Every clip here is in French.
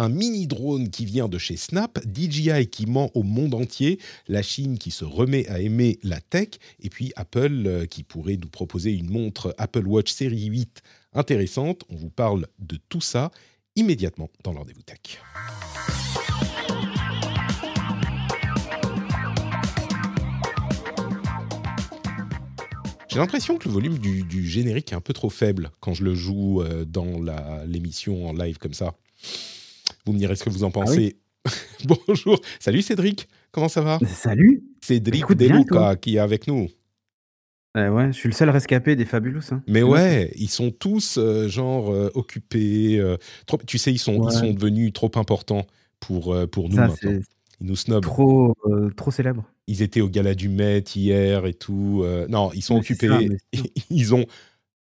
Un mini drone qui vient de chez Snap, DJI qui ment au monde entier, la Chine qui se remet à aimer la tech, et puis Apple euh, qui pourrait nous proposer une montre Apple Watch série 8 intéressante. On vous parle de tout ça immédiatement dans le rendez-vous tech. J'ai l'impression que le volume du, générique est un peu trop faible quand je le joue euh, dans l'émission en live comme ça. Vous me direz ce que vous en pensez. Bonjour, salut Cédric, comment ça va? Salut Cédric Deluca qui est avec nous. Euh, Ouais, je suis le seul rescapé des Fabulous. Hein. Mais moi, ouais, ils sont tous euh, genre euh, occupés. euh, trop, tu sais, ils sont, Ouais. ils sont devenus trop importants pour, pour nous Ça, maintenant. Ils nous snobent. trop, trop célèbre. Ils étaient au gala du Met hier et tout. non, ils sont Mais occupés. ça. ils ont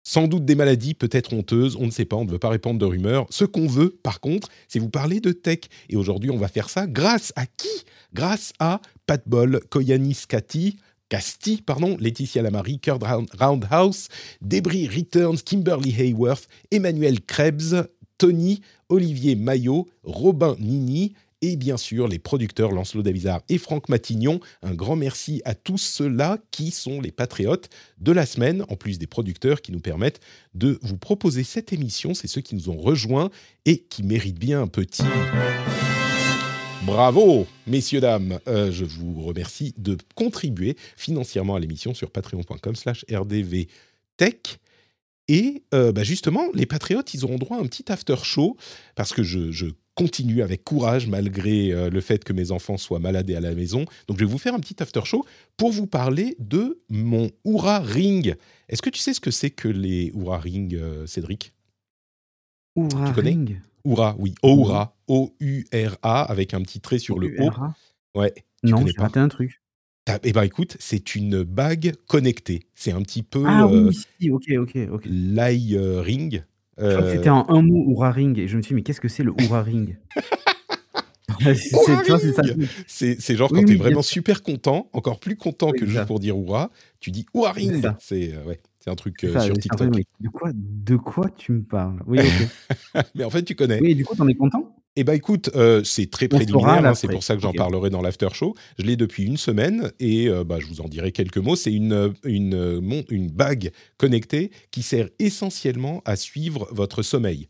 sans doute des maladies, peut-être honteuses, on ne sait pas, on ne veut pas répandre de rumeurs. Ce qu'on veut, par contre, c'est vous parler de tech. Et aujourd'hui, on va faire ça grâce à qui? Grâce à Pat Bol, Koyanis Cathy, Casti, pardon, Laetitia Lamary, Kurt Round- Roundhouse, Debris Returns, Kimberly Hayworth, Emmanuel Krebs, Tony, Olivier Maillot, Robin Nini et bien sûr les producteurs Lancelot Davizard et Franck Matignon. Un grand merci à tous ceux-là qui sont les patriotes de la semaine, en plus des producteurs qui nous permettent de vous proposer cette émission. C'est ceux qui nous ont rejoints et qui méritent bien un petit... Bravo, messieurs, dames. Euh, je vous remercie de contribuer financièrement à l'émission sur patreon.com slash rdvtech. Et euh, bah, justement, les patriotes, ils auront droit à un petit after show parce que je, je continue avec courage malgré euh, le fait que mes enfants soient malades et à la maison. Donc, je vais vous faire un petit after show pour vous parler de mon Oura Ring. Est-ce que tu sais ce que c'est que les Oura Ring, euh, Cédric? Oura Tu connais? Ring. Oura, oui, Oura, O-U-R-A, avec un petit trait sur le O. Ouais, tu Non, j'ai raté un truc. Eh ben écoute, c'est une bague connectée. C'est un petit peu Ah euh, oui, si, ok, ok, ok. l'eye euh, ring. Je crois que Euh, c'était en un mot Oura Ring et je me suis dit, mais qu'est-ce que c'est le Oura Ring? C'est- tu genre Oui, quand oui, t'es bien vraiment super content, encore plus content que juste pour dire Oura, tu dis Oura C'est Ring. C'est euh, ouais, un truc euh, ça, sur TikTok. De quoi, de quoi tu me parles? Oui, ok. Mais en fait, tu connais. oui, et du coup, t'en es content? Eh ben écoute, euh, c'est très préliminaire, hein, c'est pour ça que j'en parlerai dans l'after show. Je l'ai depuis une semaine et euh, bah, je vous en dirai quelques mots. C'est une, euh, une, euh, une bague connectée qui sert essentiellement à suivre votre sommeil.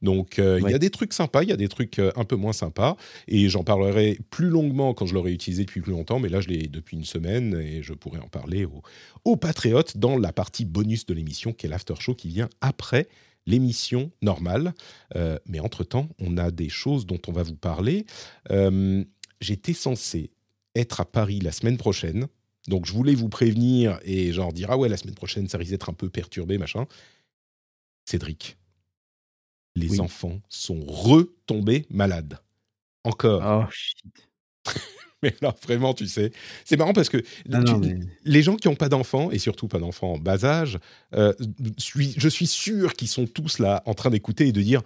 Donc euh, il y a des trucs sympas, il y a des trucs euh, un peu moins sympas et j'en parlerai plus longuement quand je l'aurai utilisé depuis plus longtemps, mais là je l'ai depuis une semaine et je pourrai en parler aux, aux patriotes dans la partie bonus de l'émission qui est l'after show qui vient après l'émission normale. Euh, mais entre-temps, on a des choses dont on va vous parler. Euh, J'étais censé être à Paris la semaine prochaine. Donc, je voulais vous prévenir et genre dire Ah ouais, la semaine prochaine, ça risque d'être un peu perturbé, machin. Cédric, les Oui. enfants sont retombés malades. Encore. Oh shit. Mais là, vraiment, tu sais. C'est marrant parce que Ah tu- non, mais... les gens qui n'ont pas d'enfants, et surtout pas d'enfants en bas âge, euh, suis- je suis sûr qu'ils sont tous là en train d'écouter et de dire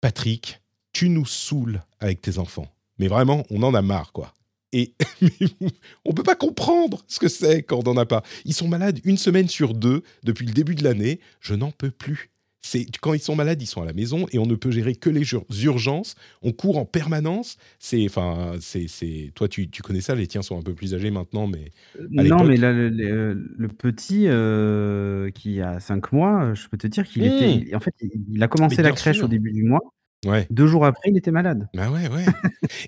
Patrick, tu nous saoules avec tes enfants. Mais vraiment, on en a marre, quoi. Et on peut pas comprendre ce que c'est quand on n'en a pas. Ils sont malades une semaine sur deux depuis le début de l'année. Je n'en peux plus. C'est quand ils sont malades, ils sont à la maison et on ne peut gérer que les urgences. On court en permanence. C'est, enfin, c'est, c'est. Toi, tu, tu connais ça. Les tiens sont un peu plus âgés maintenant, mais Non, mais là, le, le- le petit euh, qui a 5 mois, je peux te dire qu'il Mmh. était. En fait, il a commencé la crèche sûr. au début du mois. ouais. Deux jours après, il était malade. Bah ouais, ouais.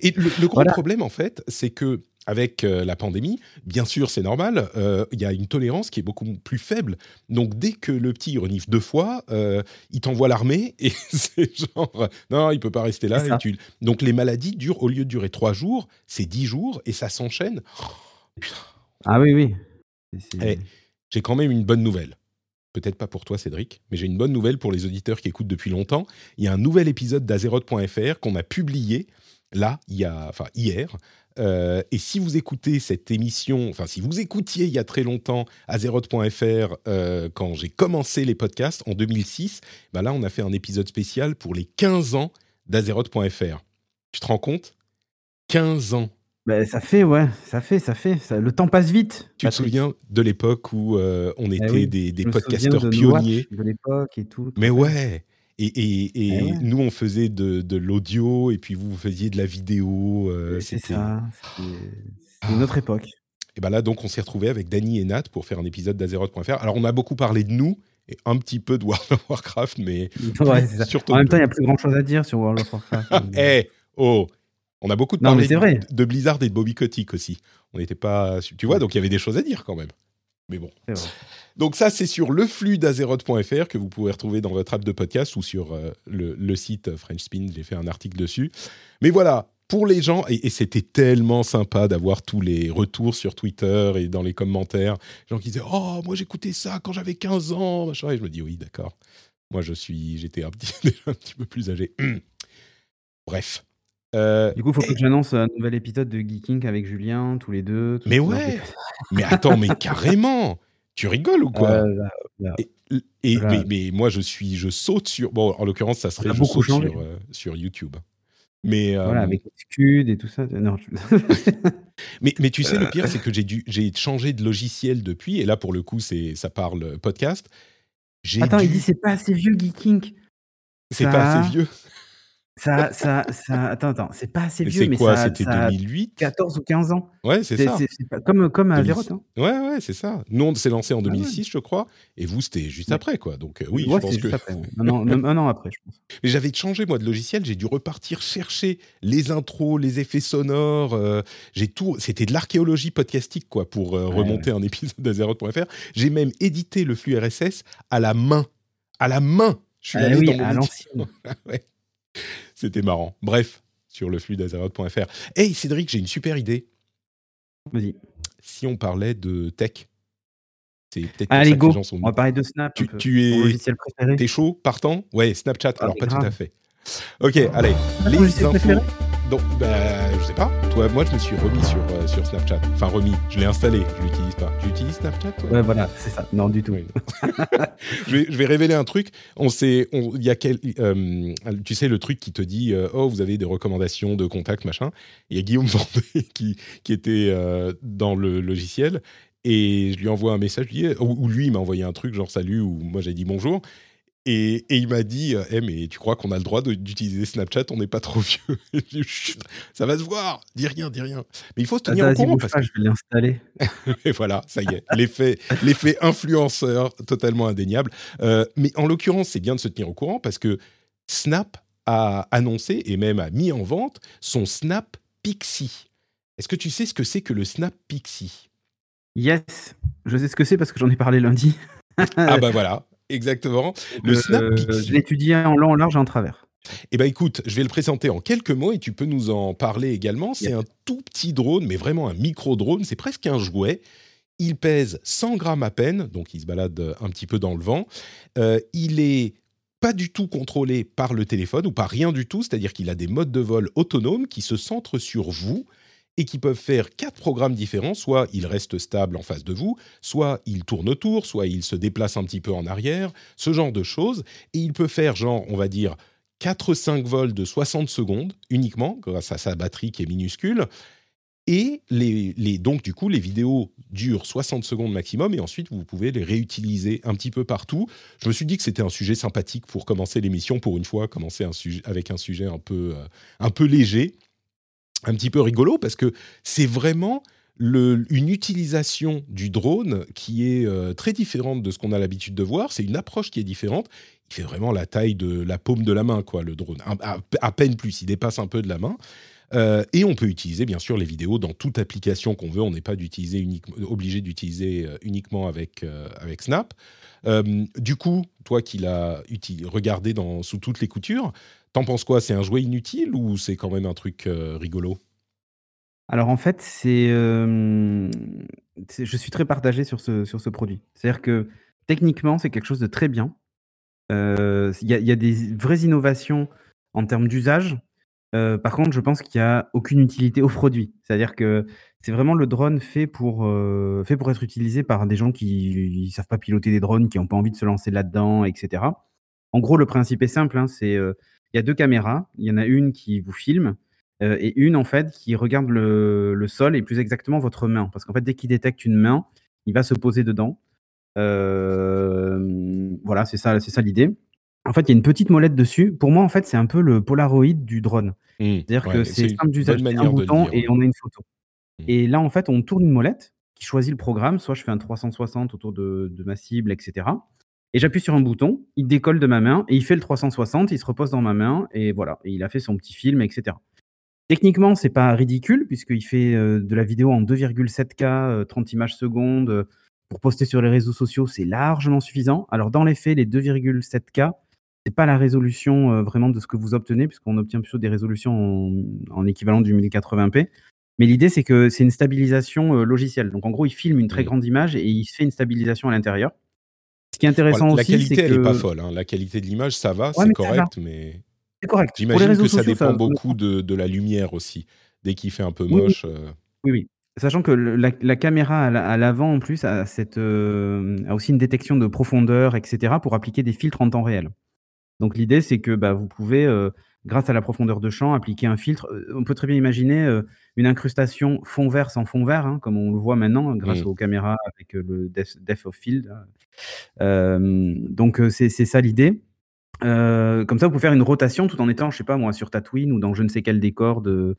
Et le, le gros Voilà. problème, en fait, c'est que avec euh, la pandémie, bien sûr, c'est normal, euh, il y a une tolérance qui est beaucoup plus faible. Donc, dès que le petit renifle deux fois, euh, il t'envoie l'armée et c'est genre, non, il peut pas rester là. Et tu- Donc, les maladies durent, au lieu de durer trois jours, c'est dix jours et ça s'enchaîne. Ah oui, oui. Eh, J'ai quand même une bonne nouvelle. peut-être pas pour toi Cédric, mais j'ai une bonne nouvelle pour les auditeurs qui écoutent depuis longtemps. Il y a un nouvel épisode d'Azeroth.fr qu'on a publié là, il y a, enfin hier. Euh, et si vous écoutez cette émission, enfin si vous écoutiez il y a très longtemps Azeroth.fr euh, quand j'ai commencé les podcasts en 2006, ben là on a fait un épisode spécial pour les 15 ans d'Azeroth.fr. Tu te rends compte? 15 ans bah, ça fait, ouais, ça fait, ça fait. Ça, le temps passe vite. Tu te souviens de l'époque où euh, on eh était des, des podcasteurs pionniers? De l'époque et tout. Mais ouais Et, et, et eh nous, on faisait de, de l'audio, et puis vous, vous faisiez de la vidéo. Euh, c'est ça. C'est une autre époque. Et ben là, donc, on s'est retrouvé avec Dany et Nat pour faire un épisode d'Azeroth.fr. Alors, on a beaucoup parlé de nous, et un petit peu de World of Warcraft, mais ouais, surtout. En même temps, il n'y a plus grand chose à dire sur World of Warcraft. Eh, oh on a beaucoup de parlé de, de, Blizzard et de Bobby Kotick aussi. On n'était pas. Tu vois, donc il y avait des choses à dire quand même. Mais bon. Donc ça, c'est sur le flux d'Azeroth.fr que vous pouvez retrouver dans votre app de podcast ou sur euh, le, site French Spin. J'ai fait un article dessus. Mais voilà, pour les gens, et, c'était tellement sympa d'avoir tous les retours sur Twitter et dans les commentaires, gens qui disaient Oh, moi j'écoutais ça quand j'avais 15 ans, machin. Et je me dis Oui, d'accord. Moi, je suis, j'étais un petit, un petit peu plus âgé. Bref. Euh, du coup, il faut que j'annonce un nouvel épisode de Geeking avec Julien, tous les deux. mais ouais Mais attends, mais carrément Tu rigoles ou quoi? Et, mais, moi, je suis, je saute sur. Bon, en l'occurrence, ça serait je saute sur, euh, sur, YouTube. Mais voilà, avec Scud et tout ça. Non, mais, mais tu sais, le pire, c'est que j'ai dû, j'ai changé de logiciel depuis, et là, pour le coup, c'est, ça parle podcast. Attends, il dit c'est pas assez vieux, Geeking. C'est pas assez vieux. Ça, ça, ça, attends, attends, c'est pas assez vieux, mais, mais quoi, c'était 2008 14 ou 15 ans. Ouais, c'est ça. C'est comme, comme à Zéro. Hein. Ouais, ouais, c'est ça. Nous, on s'est lancé en 2006, ah je crois, et vous, c'était juste après, quoi. Donc, euh, oui, je pense que. Juste après, un, an, un, an, après, je pense. Mais j'avais changé, moi, de logiciel. J'ai dû repartir chercher les intros, les effets sonores. Euh, j'ai tout. C'était de l'archéologie podcastique, quoi, pour euh, remonter un épisode d'Azeroth.fr. J'ai même édité le flux RSS à la main. À la main. Je suis ah allé dans mon à l'ancienne. ouais. C'était marrant. Bref, sur le flux d'Azeroth.fr. Hey Cédric, j'ai une super idée. Vas-y. Si on parlait de tech, c'est peut-être Allez, go. Sont... On va parler de Snap. Tu, tu es. T'es chaud, partant? Ouais, Snapchat. Alors pas tout à fait. Ok, allez. Les infos. Donc, bah, je sais pas. Toi, moi, je me suis remis sur, euh, sur Snapchat. Enfin, remis. Je l'ai installé. Je l'utilise pas. Tu utilises Snapchat toi? Ouais, voilà, c'est ça. Non, du tout. je, vais, je, vais, révéler un truc. On sait, il y a quel, euh, tu sais, le truc qui te dit, euh, oh, vous avez des recommandations de contacts, machin. Il y a Guillaume Vendée qui, qui était dans le logiciel et je lui envoie un message, ou, lui il m'a envoyé un truc genre salut, ou moi j'ai dit bonjour, et, il m'a dit eh, mais tu crois qu'on a le droit d'utiliser Snapchat? On n'est pas trop vieux. ça va se voir. Dis rien, dis rien. Mais il faut se tenir au courant. Parce que... Je vais l'installer. et voilà, ça y est. L'effet, l'effet influenceur totalement indéniable. Euh, mais en l'occurrence, c'est bien de se tenir au courant parce que Snap a annoncé et même a mis en vente son Snap Pixie. Est-ce que tu sais ce que c'est que le Snap Pixie? Yes, je sais ce que c'est parce que j'en ai parlé lundi. ah bah voilà, Exactement. Le euh, Snap Je l'ai en long, en large et en travers. Eh bien, écoute, je vais le présenter en quelques mots et tu peux nous en parler également. C'est un tout petit drone, mais vraiment un micro-drone. C'est presque un jouet. Il pèse 100 grammes à peine, donc il se balade un petit peu dans le vent. Euh, il est pas du tout contrôlé par le téléphone ou par rien du tout, c'est-à-dire qu'il a des modes de vol autonomes qui se centrent sur vous et qui peuvent faire quatre programmes différents. Soit il reste stable en face de vous, soit il tourne autour, soit il se déplace un petit peu en arrière, ce genre de choses. Et il peut faire, genre, on va dire, 4-5 vols de 60 secondes uniquement, grâce à sa batterie qui est minuscule. Et les, les, donc, du coup, les vidéos durent 60 secondes maximum et ensuite, vous pouvez les réutiliser un petit peu partout. Je me suis dit que c'était un sujet sympathique pour commencer l'émission, pour une fois, commencer un sujet, avec un sujet un peu, euh, un peu léger un petit peu rigolo parce que c'est vraiment une utilisation du drone qui est euh, très différente de ce qu'on a l'habitude de voir. C'est une approche qui est différente. Il fait vraiment la taille de la paume de la main, quoi, le drone. À, peine plus, il dépasse un peu de la main. Euh, et on peut utiliser bien sûr les vidéos dans toute application qu'on veut. On n'est pas obligé d'utiliser euh, uniquement avec, Snap. du coup, toi qui l'as regardé dans, sous toutes les coutures, T'en penses quoi? C'est un jouet inutile ou c'est quand même un truc euh, rigolo? Alors en fait, c'est, je suis très partagé sur ce, sur ce produit. C'est-à-dire que techniquement, c'est quelque chose de très bien. Il y, a des vraies innovations en termes d'usage. par contre, je pense qu'il n'y a aucune utilité au produit. C'est-à-dire que c'est vraiment le drone fait pour, fait pour être utilisé par des gens qui ne savent pas piloter des drones, qui n'ont pas envie de se lancer là-dedans, etc. En gros, le principe est simple. Hein, c'est il y a deux caméras. Il y en a une qui vous filme et une en fait qui regarde le, le, sol et plus exactement votre main. Parce qu'en fait, dès qu'il détecte une main, il va se poser dedans. Euh, voilà, c'est ça, c'est ça l'idée. En fait, il y a une petite molette dessus. Pour moi, en fait, c'est un peu le Polaroid du drone. Mmh. C'est-à-dire que c'est simple d'usage, un bouton et on a une photo. Mmh. Et là, en fait, on tourne une molette qui choisit le programme. Soit je fais un 360 autour de, ma cible, etc. Et j'appuie sur un bouton, il décolle de ma main et il fait le 360, il se repose dans ma main et voilà, et il a fait son petit film, etc. Techniquement, c'est pas ridicule puisqu'il fait euh, de la vidéo en 2,7K, 30 euh, images secondes, pour poster sur les réseaux sociaux, c'est largement suffisant. Alors, dans les faits, les 2,7K, c'est pas la résolution euh, vraiment de ce que vous obtenez, puisqu'on obtient plutôt des résolutions en, équivalent du 1080p. Mais l'idée, c'est que c'est une stabilisation euh, logicielle. Donc, en gros, il filme une très grande image et il fait une stabilisation à l'intérieur. Qui est intéressant. La qualité, elle n'est pas folle. Hein. La qualité de l'image, ça va, c'est correct, mais... C'est correct. J'imagine que ça dépend beaucoup de, la lumière aussi. Dès qu'il fait un peu moche... Euh, oui, oui. Sachant que la caméra à l'avant, en plus, a cette, euh, a aussi une détection de profondeur etc. pour appliquer des filtres en temps réel. Donc l'idée, c'est que, bah, vous pouvez, euh, grâce à la profondeur de champ, appliquer un filtre. Euh, on peut très bien imaginer, une incrustation fond vert sans fond vert, hein, comme on le voit maintenant grâce mmh. aux caméras avec, le depth of field, donc c'est ça l'idée. comme ça, vous pouvez faire une rotation tout en étant, je sais pas moi, sur Tatooine ou dans je ne sais quel décor de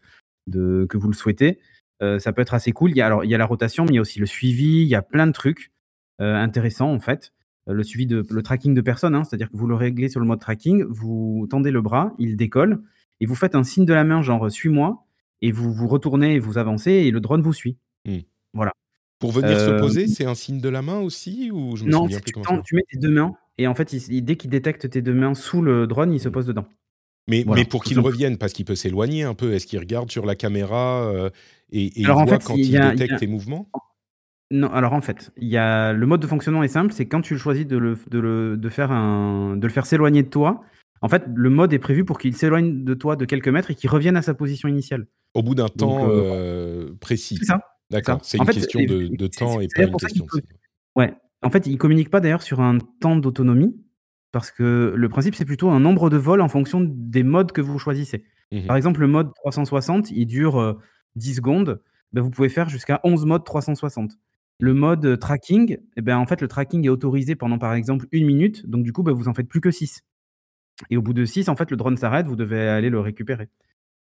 de que vous le souhaitez. Euh, ça peut être assez cool. Il y, a, alors, il y a la rotation, mais il y a aussi le suivi, il y a plein de trucs euh, intéressants en fait. Euh, le suivi de le tracking de personnes, hein, c'est-à-dire que vous le réglez sur le mode tracking, vous tendez le bras, il décolle, et vous faites un signe de la main, genre suis-moi, et vous vous retournez et vous avancez, et le drone vous suit. Mmh. Voilà. Pour venir se poser, c'est un signe de la main aussi ou je me Non, tu, tu, mets tes deux mains, et en fait, dès qu'il détecte tes deux mains sous le drone, il se mmh. pose dedans. Mais, mais pour qu'il revienne, parce qu'il peut s'éloigner un peu, est-ce qu'il regarde sur la caméra et, il voit quand il, détecte tes mouvements? Non, alors en fait, il y a le mode de fonctionnement est simple, c'est quand tu choisis de le, de le, de faire un, de le faire s'éloigner de toi. En fait, le mode est prévu pour qu'il s'éloigne de toi de quelques mètres et qu'il revienne à sa position initiale. Au bout d'un temps euh, euh, précis. C'est ça. D'accord. C'est une question de, temps et pas une question. Ouais. En fait, il communique pas d'ailleurs sur un temps d'autonomie parce que le principe c'est plutôt un nombre de vols en fonction des modes que vous choisissez. Mmh Par exemple, le mode 360, il dure euh, 10 secondes, ben, vous pouvez faire jusqu'à 11 modes 360. Le mode tracking, eh ben, en fait, le tracking est autorisé pendant, par exemple, une minute. Donc, du coup, ben, vous en faites plus que 6. Et au bout de 6, en fait, le drone s'arrête, vous devez aller le récupérer.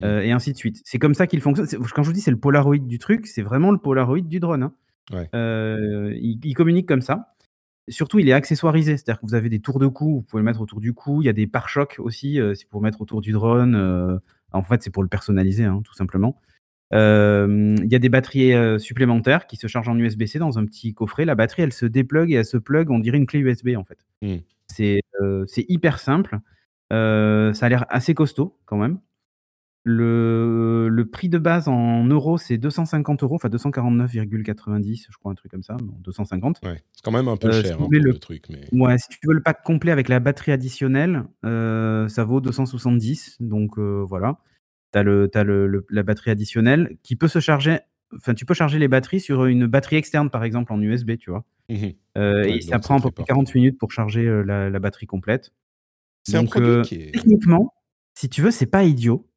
Mmh. Euh, et ainsi de suite. C'est comme ça qu'il fonctionne. Quand je vous dis c'est le Polaroid du truc, c'est vraiment le Polaroid du drone. Hein. Euh, il, communique comme ça. Surtout, il est accessoirisé, c'est-à-dire que vous avez des tours de cou, vous pouvez le mettre autour du cou. Il y a des pare-chocs aussi, euh, c'est pour mettre autour du drone. en fait, c'est pour le personnaliser, hein, tout simplement. Euh, il y a des batteries euh, supplémentaires qui se chargent en USB-C dans un petit coffret. La batterie, elle se déplugue et elle se plug, on dirait une clé USB en fait. Mmh. Euh, c'est hyper simple. ça a l'air assez costaud quand même. Le, le, prix de base en euros, c'est 250 euros, enfin 249,90, je crois, un truc comme ça, 250. Ouais, c'est quand même un peu cher hein, le, truc. Mais... Ouais, si tu veux le pack complet avec la batterie additionnelle, ça vaut 270, donc voilà tu as, le, le, la batterie additionnelle qui peut se charger. Enfin, tu peux charger les batteries sur une batterie externe, par exemple, en USB, tu vois. Mmh euh, et ça prend à peu près 40 minutes pour charger euh, la, batterie complète. C'est un produit euh, qui est... Techniquement, si tu veux, c'est pas idiot.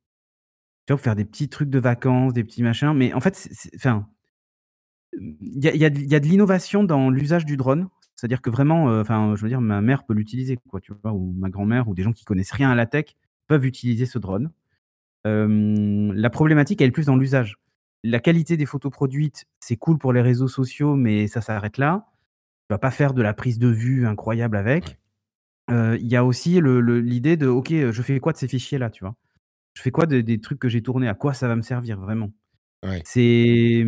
Tu vois, faire des petits trucs de vacances, des petits machins. Mais en fait, enfin, il y a, y, a, y a, de l'innovation dans l'usage du drone. C'est-à-dire que vraiment, enfin, je veux dire, ma mère peut l'utiliser, quoi, tu vois, ou ma grand-mère, ou des gens qui connaissent rien à la tech peuvent utiliser ce drone la problématique, elle est plus dans l'usage. La qualité des photos produites, c'est cool pour les réseaux sociaux, mais ça s'arrête là. Tu vas pas faire de la prise de vue incroyable avec. Il y a aussi l'idée de OK, je fais quoi de ces fichiers-là, tu vois? Je fais quoi des trucs que j'ai tournés? À quoi ça va me servir vraiment? C'est,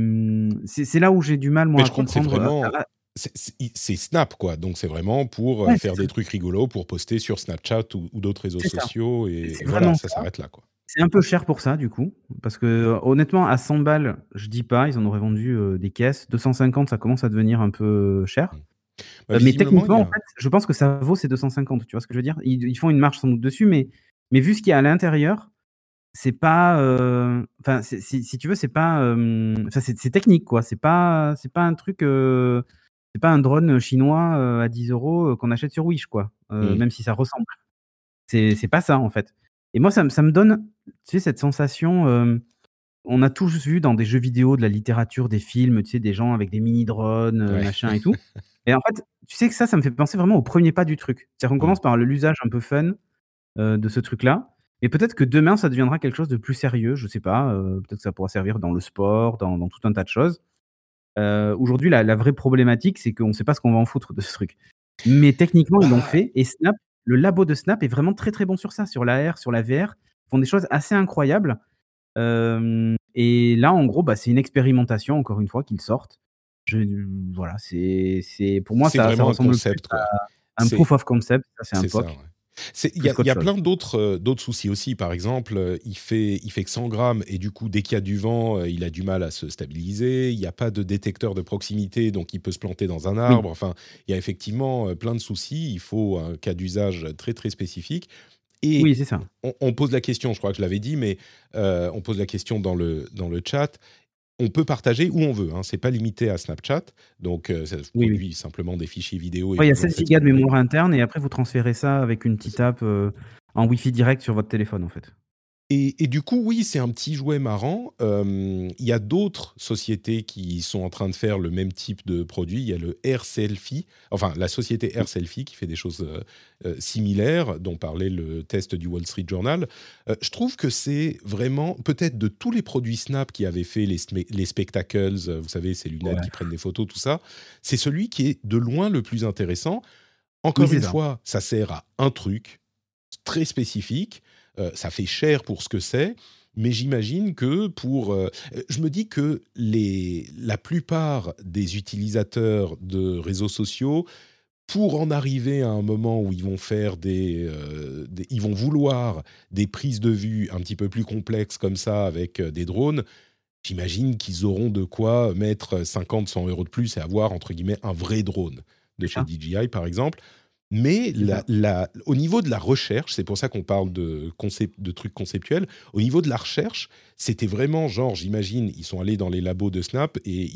c'est là où j'ai du mal moi à comprendre, vraiment c'est Snap, quoi. Donc, c'est vraiment pour faire des trucs rigolos, pour poster sur Snapchat ou, d'autres réseaux sociaux. Et, voilà, ça s'arrête là, quoi. C'est un peu cher pour ça, du coup, parce que honnêtement, à 100 balles, je dis pas, ils en auraient vendu des caisses. 250, ça commence à devenir un peu cher. Bah, mais techniquement, en fait, je pense que ça vaut ces 250. Tu vois ce que je veux dire? Ils, font une marche sans doute dessus, mais, mais vu ce qu'il y a à l'intérieur, c'est pas. Enfin, si tu veux, c'est pas. c'est technique, quoi. C'est pas, c'est pas un truc. c'est pas un drone chinois à 10 euros qu'on achète sur Wish, quoi. Mmh. Même si ça ressemble. C'est pas ça, en fait. Et moi, ça, me donne, tu sais, cette sensation. on a tous vu dans des jeux vidéo, de la littérature, des films, tu sais, des gens avec des mini-drones, machin et tout. Et en fait, tu sais que ça, ça me fait penser vraiment au premier pas du truc. C'est-à-dire qu'on mmh. commence par l'usage un peu fun de ce truc-là. Et peut-être que demain, ça deviendra quelque chose de plus sérieux, je sais pas. peut-être que ça pourra servir dans le sport, dans, tout un tas de choses. Aujourd'hui, la, vraie problématique, c'est qu'on ne sait pas ce qu'on va en foutre de ce truc. Mais techniquement, ils l'ont ah. fait. Et Snap, le labo de Snap est vraiment très très bon sur ça, sur l'AR, sur la VR. Ils font des choses assez incroyables. et là, en gros, bah, c'est une expérimentation, encore une fois, qu'ils sortent. Je, voilà, c'est, pour moi, ça, ça ressemble un concept, à un proof of concept. c'est un POC. Il y a, plein d'autres euh, d'autres soucis aussi. Par exemple, euh, il fait, il fait que 100 grammes et du coup, dès qu'il y a du vent, euh, il a du mal à se stabiliser. Il n'y a pas de détecteur de proximité, donc il peut se planter dans un arbre. Enfin, il y a effectivement plein de soucis. Il faut un cas d'usage très très spécifique. Et oui, c'est ça. On, pose la question, je crois que je l'avais dit, mais on pose la question dans le, dans le chat on peut partager où on veut. Hein. C'est pas limité à Snapchat. Donc, euh, ça produit simplement des fichiers vidéo. il y a 16 gigas de mémoire interne et après, vous transférez ça avec une petite app euh, en Wi-Fi direct sur votre téléphone, en fait. Et, du coup, oui, c'est un petit jouet marrant. Il y a d'autres sociétés qui sont en train de faire le même type de produit. Il y a le Air Selfie, enfin la société Air Selfie qui fait des choses euh, euh, similaires, dont parlait le test du Wall Street Journal. Euh, je trouve que c'est vraiment, peut-être de tous les produits Snap qui avaient fait les, les spectacles, vous savez, ces lunettes qui prennent des photos, tout ça, c'est celui qui est de loin le plus intéressant. Encore une fois, ça sert à un truc très spécifique euh, ça fait cher pour ce que c'est, mais j'imagine que pour... Euh, je me dis que les, la plupart des utilisateurs de réseaux sociaux, pour en arriver à un moment où ils vont faire des, euh, ils vont vouloir des prises de vue un petit peu plus complexes comme ça avec des drones, j'imagine qu'ils auront de quoi mettre 50, 100 euros de plus et avoir entre guillemets un vrai drone de chez DJI par exemple. Mais au niveau de la recherche, c'est pour ça qu'on parle de, concept, de trucs conceptuels, au niveau de la recherche, c'était vraiment genre, j'imagine, ils sont allés dans les labos de Snap et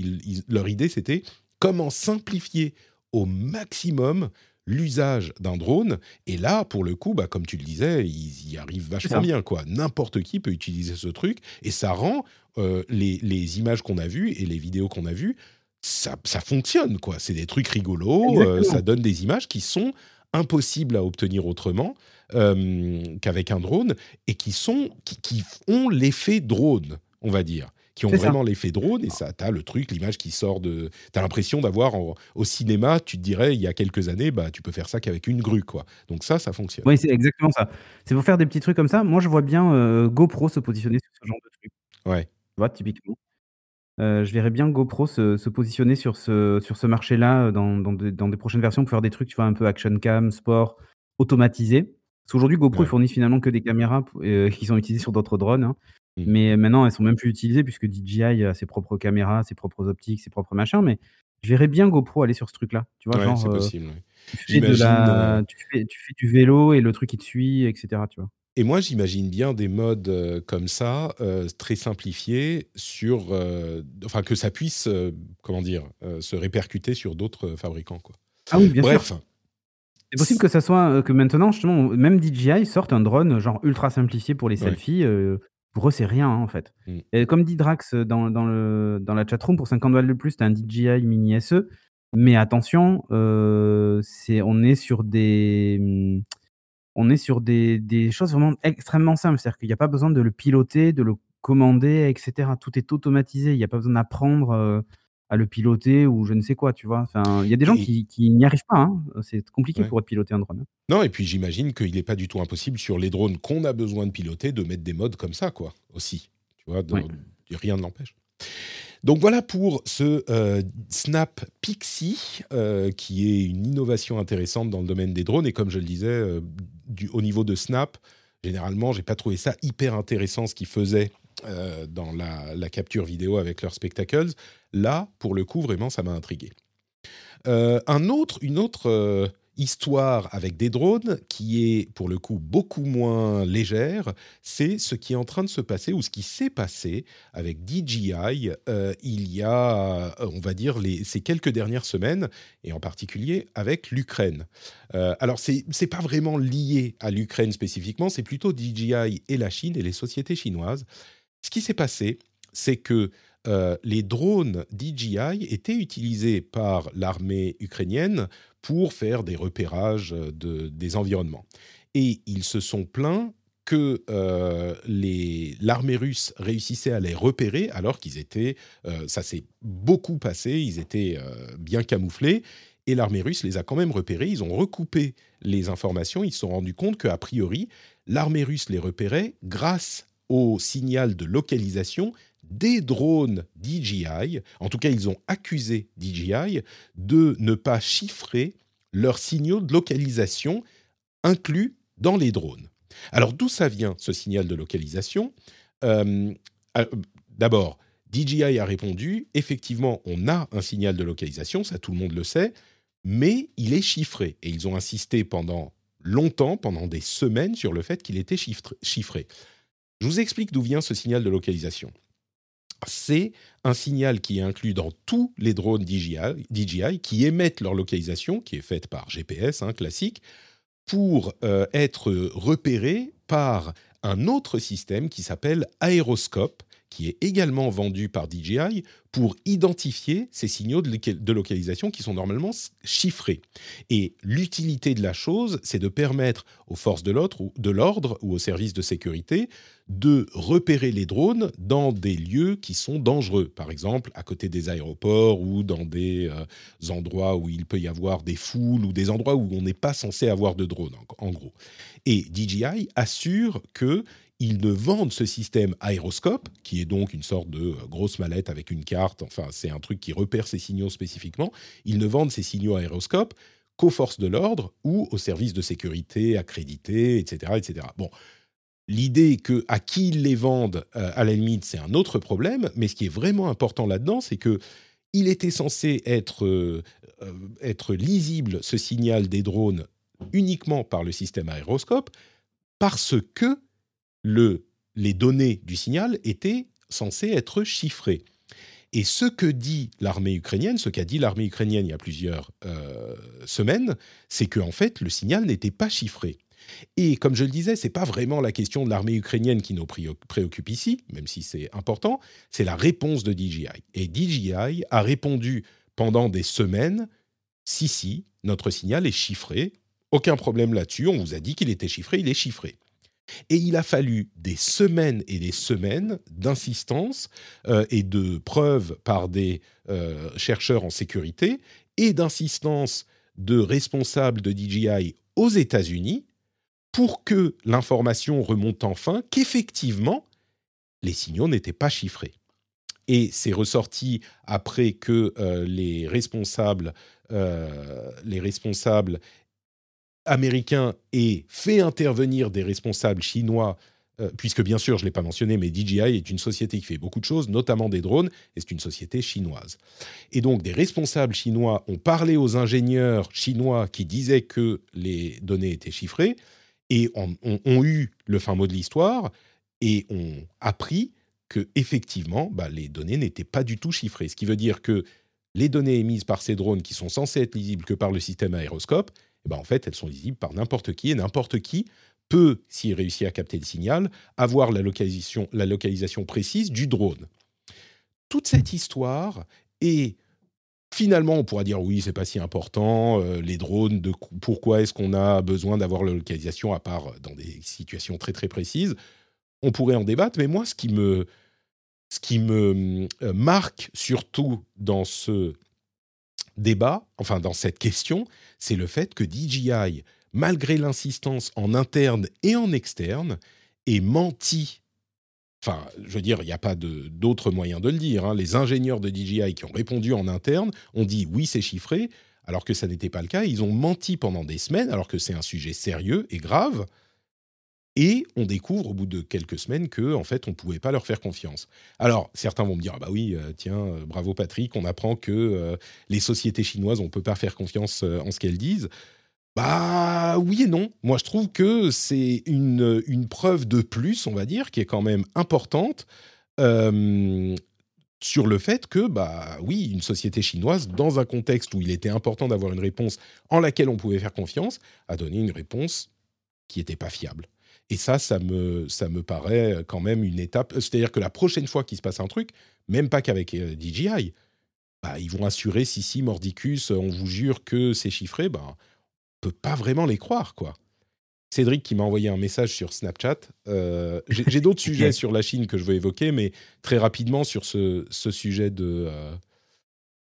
leur idée c'était comment simplifier au maximum l'usage d'un drone. Et là, pour le coup, bah, comme tu le disais, ils y arrivent vachement bien. quoi. N'importe qui peut utiliser ce truc et ça rend euh, les, les, images qu'on a vues et les vidéos qu'on a vues ça, fonctionne, quoi. C'est des trucs rigolos, euh, ça donne des images qui sont impossibles à obtenir autrement euh, qu'avec un drone et qui, sont, qui, ont l'effet drone, on va dire. Qui ont vraiment l'effet drone et ça, t'as le truc, l'image qui sort de. T'as l'impression d'avoir au cinéma, tu te dirais, il y a quelques années, bah, tu peux faire ça qu'avec une grue, quoi. Donc ça, ça fonctionne. Oui, c'est exactement ça. C'est pour faire des petits trucs comme ça. Moi, je vois bien euh, GoPro se positionner sur ce genre de truc. Ouais. Tu vois, typiquement. Euh, je verrais bien GoPro se positionner sur ce sur ce marché-là, euh, dans dans des prochaines versions pour faire des trucs, tu vois, un peu action cam, sport, automatisé. Parce qu'aujourd'hui, GoPro, ils fournissent finalement que des caméras euh, qui sont utilisées sur d'autres drones, hein. mmh. Mais maintenant, elles sont même plus utilisées puisque DJI a ses propres caméras, ses propres optiques, ses propres machins. Mais je verrais bien GoPro aller sur ce truc-là. Tu vois, c'est possible, tu fais tu fais du vélo et le truc, il te suit etc. tu vois? Et moi, j'imagine bien des modes euh, comme ça, euh, très simplifiés, sur, euh, enfin que ça puisse, comment dire, se répercuter sur d'autres fabricants, quoi. Ah oui, bien Bref. C'est possible que ça soit que maintenant, justement, même DJI sorte un drone genre ultra simplifié pour les selfies. pour eux, c'est rien hein, en fait. Mm. Et comme dit Drax dans, dans, le, dans la chatroom, pour 50 balles de plus, tu as un DJI Mini SE. Mais attention, c'est on est sur des hmm, on est sur des, choses vraiment extrêmement simples. C'est-à-dire qu'il n'y a pas besoin de le piloter, de le commander, etc. Tout est automatisé. Il n'y a pas besoin d'apprendre euh, à le piloter ou je ne sais quoi, tu vois. Enfin, il y a des gens qui, n'y arrivent pas. Hein. C'est compliqué pour piloter un drone. Hein. Non, et puis j'imagine qu'il n'est pas du tout impossible sur les drones qu'on a besoin de piloter de mettre des modes comme ça, quoi, aussi. Tu vois, rien ne l'empêche. Donc voilà pour ce euh, Snap Pixie, euh, qui est une innovation intéressante dans le domaine des drones. Et comme je le disais, euh, du, au niveau de Snap, généralement, j'ai pas trouvé ça hyper intéressant ce qu'ils faisaient dans la, capture vidéo avec leurs spectacles. Là, pour le coup, vraiment, ça m'a intrigué. un autre, une autre histoire avec des drones qui est pour le coup beaucoup moins légère, c'est ce qui est en train de se passer ou ce qui s'est passé avec DJI euh, il y a, euh, on va dire, les, ces quelques dernières semaines et en particulier avec l'Ukraine. Euh, alors c'est c'est pas vraiment lié à l'Ukraine spécifiquement, c'est plutôt DJI et la Chine et les sociétés chinoises. Ce qui s'est passé, c'est que les drones DJI étaient utilisés par l'armée ukrainienne pour faire des repérages euh, de, des environnements. Et ils se sont plaints que euh, l'armée russe réussissait à les repérer alors qu'ils étaient, euh, ça s'est beaucoup passé, ils étaient bien camouflés, et l'armée russe les a quand même repérés, ils ont recoupé les informations, ils se sont rendus compte qu'a priori, l'armée russe les repérait grâce au signal de localisation des drones DJI. En tout cas, ils ont accusé DJI de ne pas chiffrer leurs signaux de localisation inclus dans les drones. Alors d'où ça vient ce signal de localisation? Euh, euh, D'abord, DJI a répondu, effectivement, on a un signal de localisation, ça tout le monde le sait, mais il est chiffré. Et ils ont insisté pendant longtemps, pendant des semaines, sur le fait qu'il était chiffré. Je vous explique d'où vient ce signal de localisation c'est un signal qui est inclus dans tous les drones DJI, qui émettent leur localisation, qui est faite par GPS hein, classique, pour euh, être repérés par un autre système qui s'appelle Aeroscope, qui est également vendu par DJI pour identifier ces signaux de localisation qui sont normalement chiffrés. Et l'utilité de la chose, c'est de permettre aux forces de l'ordre ou aux services de sécurité de repérer les drones dans des lieux qui sont dangereux, par exemple à côté des aéroports ou dans des euh, endroits où il peut y avoir des foules ou des endroits où on n'est pas censé avoir de drones, en gros. Et DJI assure que ils ne vendent ce système aéroscope, qui est donc une sorte de euh, grosse mallette avec une carte, enfin c'est un truc qui repère ces signaux spécifiquement, ils ne vendent ces signaux aéroscopes qu'aux forces de l'ordre ou aux services de sécurité accrédités, etc. etc. Bon, l'idée que à qui ils les vendent, euh, à la limite, c'est un autre problème, mais ce qui est vraiment important là-dedans, c'est que il était censé être, euh, être lisible, ce signal des drones, uniquement par le système aéroscope, parce que le, les données du signal étaient censées être chiffrées. Et ce que dit l'armée ukrainienne, ce qu'a dit l'armée ukrainienne il y a plusieurs euh, semaines, c'est qu'en en fait, le signal n'était pas chiffré. Et comme je le disais, c'est pas vraiment la question de l'armée ukrainienne qui nous préoccupe ici, même si c'est important, c'est la réponse de DJI. Et DJI a répondu pendant des semaines, si, si, notre signal est chiffré, aucun problème là-dessus, on vous a dit qu'il était chiffré, il est chiffré. Et il a fallu des semaines et des semaines d'insistance euh, et de preuves par des euh, chercheurs en sécurité et d'insistance de responsables de DJI aux États-Unis pour que l'information remonte enfin qu'effectivement, les signaux n'étaient pas chiffrés. Et c'est ressorti après que euh, les responsables, les responsables américain ait fait intervenir des responsables chinois, euh, puisque bien sûr, je ne l'ai pas mentionné, mais DJI est une société qui fait beaucoup de choses, notamment des drones, et c'est une société chinoise. Et donc, des responsables chinois ont parlé aux ingénieurs chinois qui disaient que les données étaient chiffrées, et ont, eu le fin mot de l'histoire, et ont appris que effectivement, bah, les données n'étaient pas du tout chiffrées. Ce qui veut dire que les données émises par ces drones, qui sont censées être lisibles que par le système aéroscope, ben, en fait, elles sont lisibles par n'importe qui et n'importe qui peut, s'il réussit à capter le signal, avoir la localisation, précise du drone. Toute cette histoire est finalement, on pourra dire oui, c'est pas si important, euh, les drones, pourquoi est-ce qu'on a besoin d'avoir la localisation à part dans des situations très très précises On pourrait en débattre, mais moi, ce qui me, ce qui me euh, marque surtout dans ce débat, enfin dans cette question, c'est le fait que DJI, malgré l'insistance en interne et en externe, ait menti. Enfin, je veux dire, il n'y a pas d'autre moyen de le dire. Hein. Les ingénieurs de DJI qui ont répondu en interne ont dit oui, c'est chiffré, alors que ça n'était pas le cas. Ils ont menti pendant des semaines, alors que c'est un sujet sérieux et grave. Et on découvre au bout de quelques semaines que en fait on pouvait pas leur faire confiance. Alors certains vont me dire ah bah oui tiens bravo Patrick on apprend que les sociétés chinoises on peut pas faire confiance en ce qu'elles disent. Bah oui et non. Moi je trouve que c'est une preuve de plus on va dire qui est quand même importante sur le fait que, bah oui, une société chinoise, dans un contexte où il était important d'avoir une réponse en laquelle on pouvait faire confiance, a donné une réponse qui n'était pas fiable. Et ça, ça me, ça me paraît quand même une étape. C'est-à-dire que la prochaine fois qu'il se passe un truc, même pas qu'avec euh, DJI, bah, ils vont assurer, si, si, Mordicus, on vous jure que c'est chiffré, bah, on peut pas vraiment les croire, quoi. Cédric qui m'a envoyé un message sur Snapchat. Euh, j'ai d'autres sujets sur la Chine que je veux évoquer, mais très rapidement sur ce, sujet de, euh,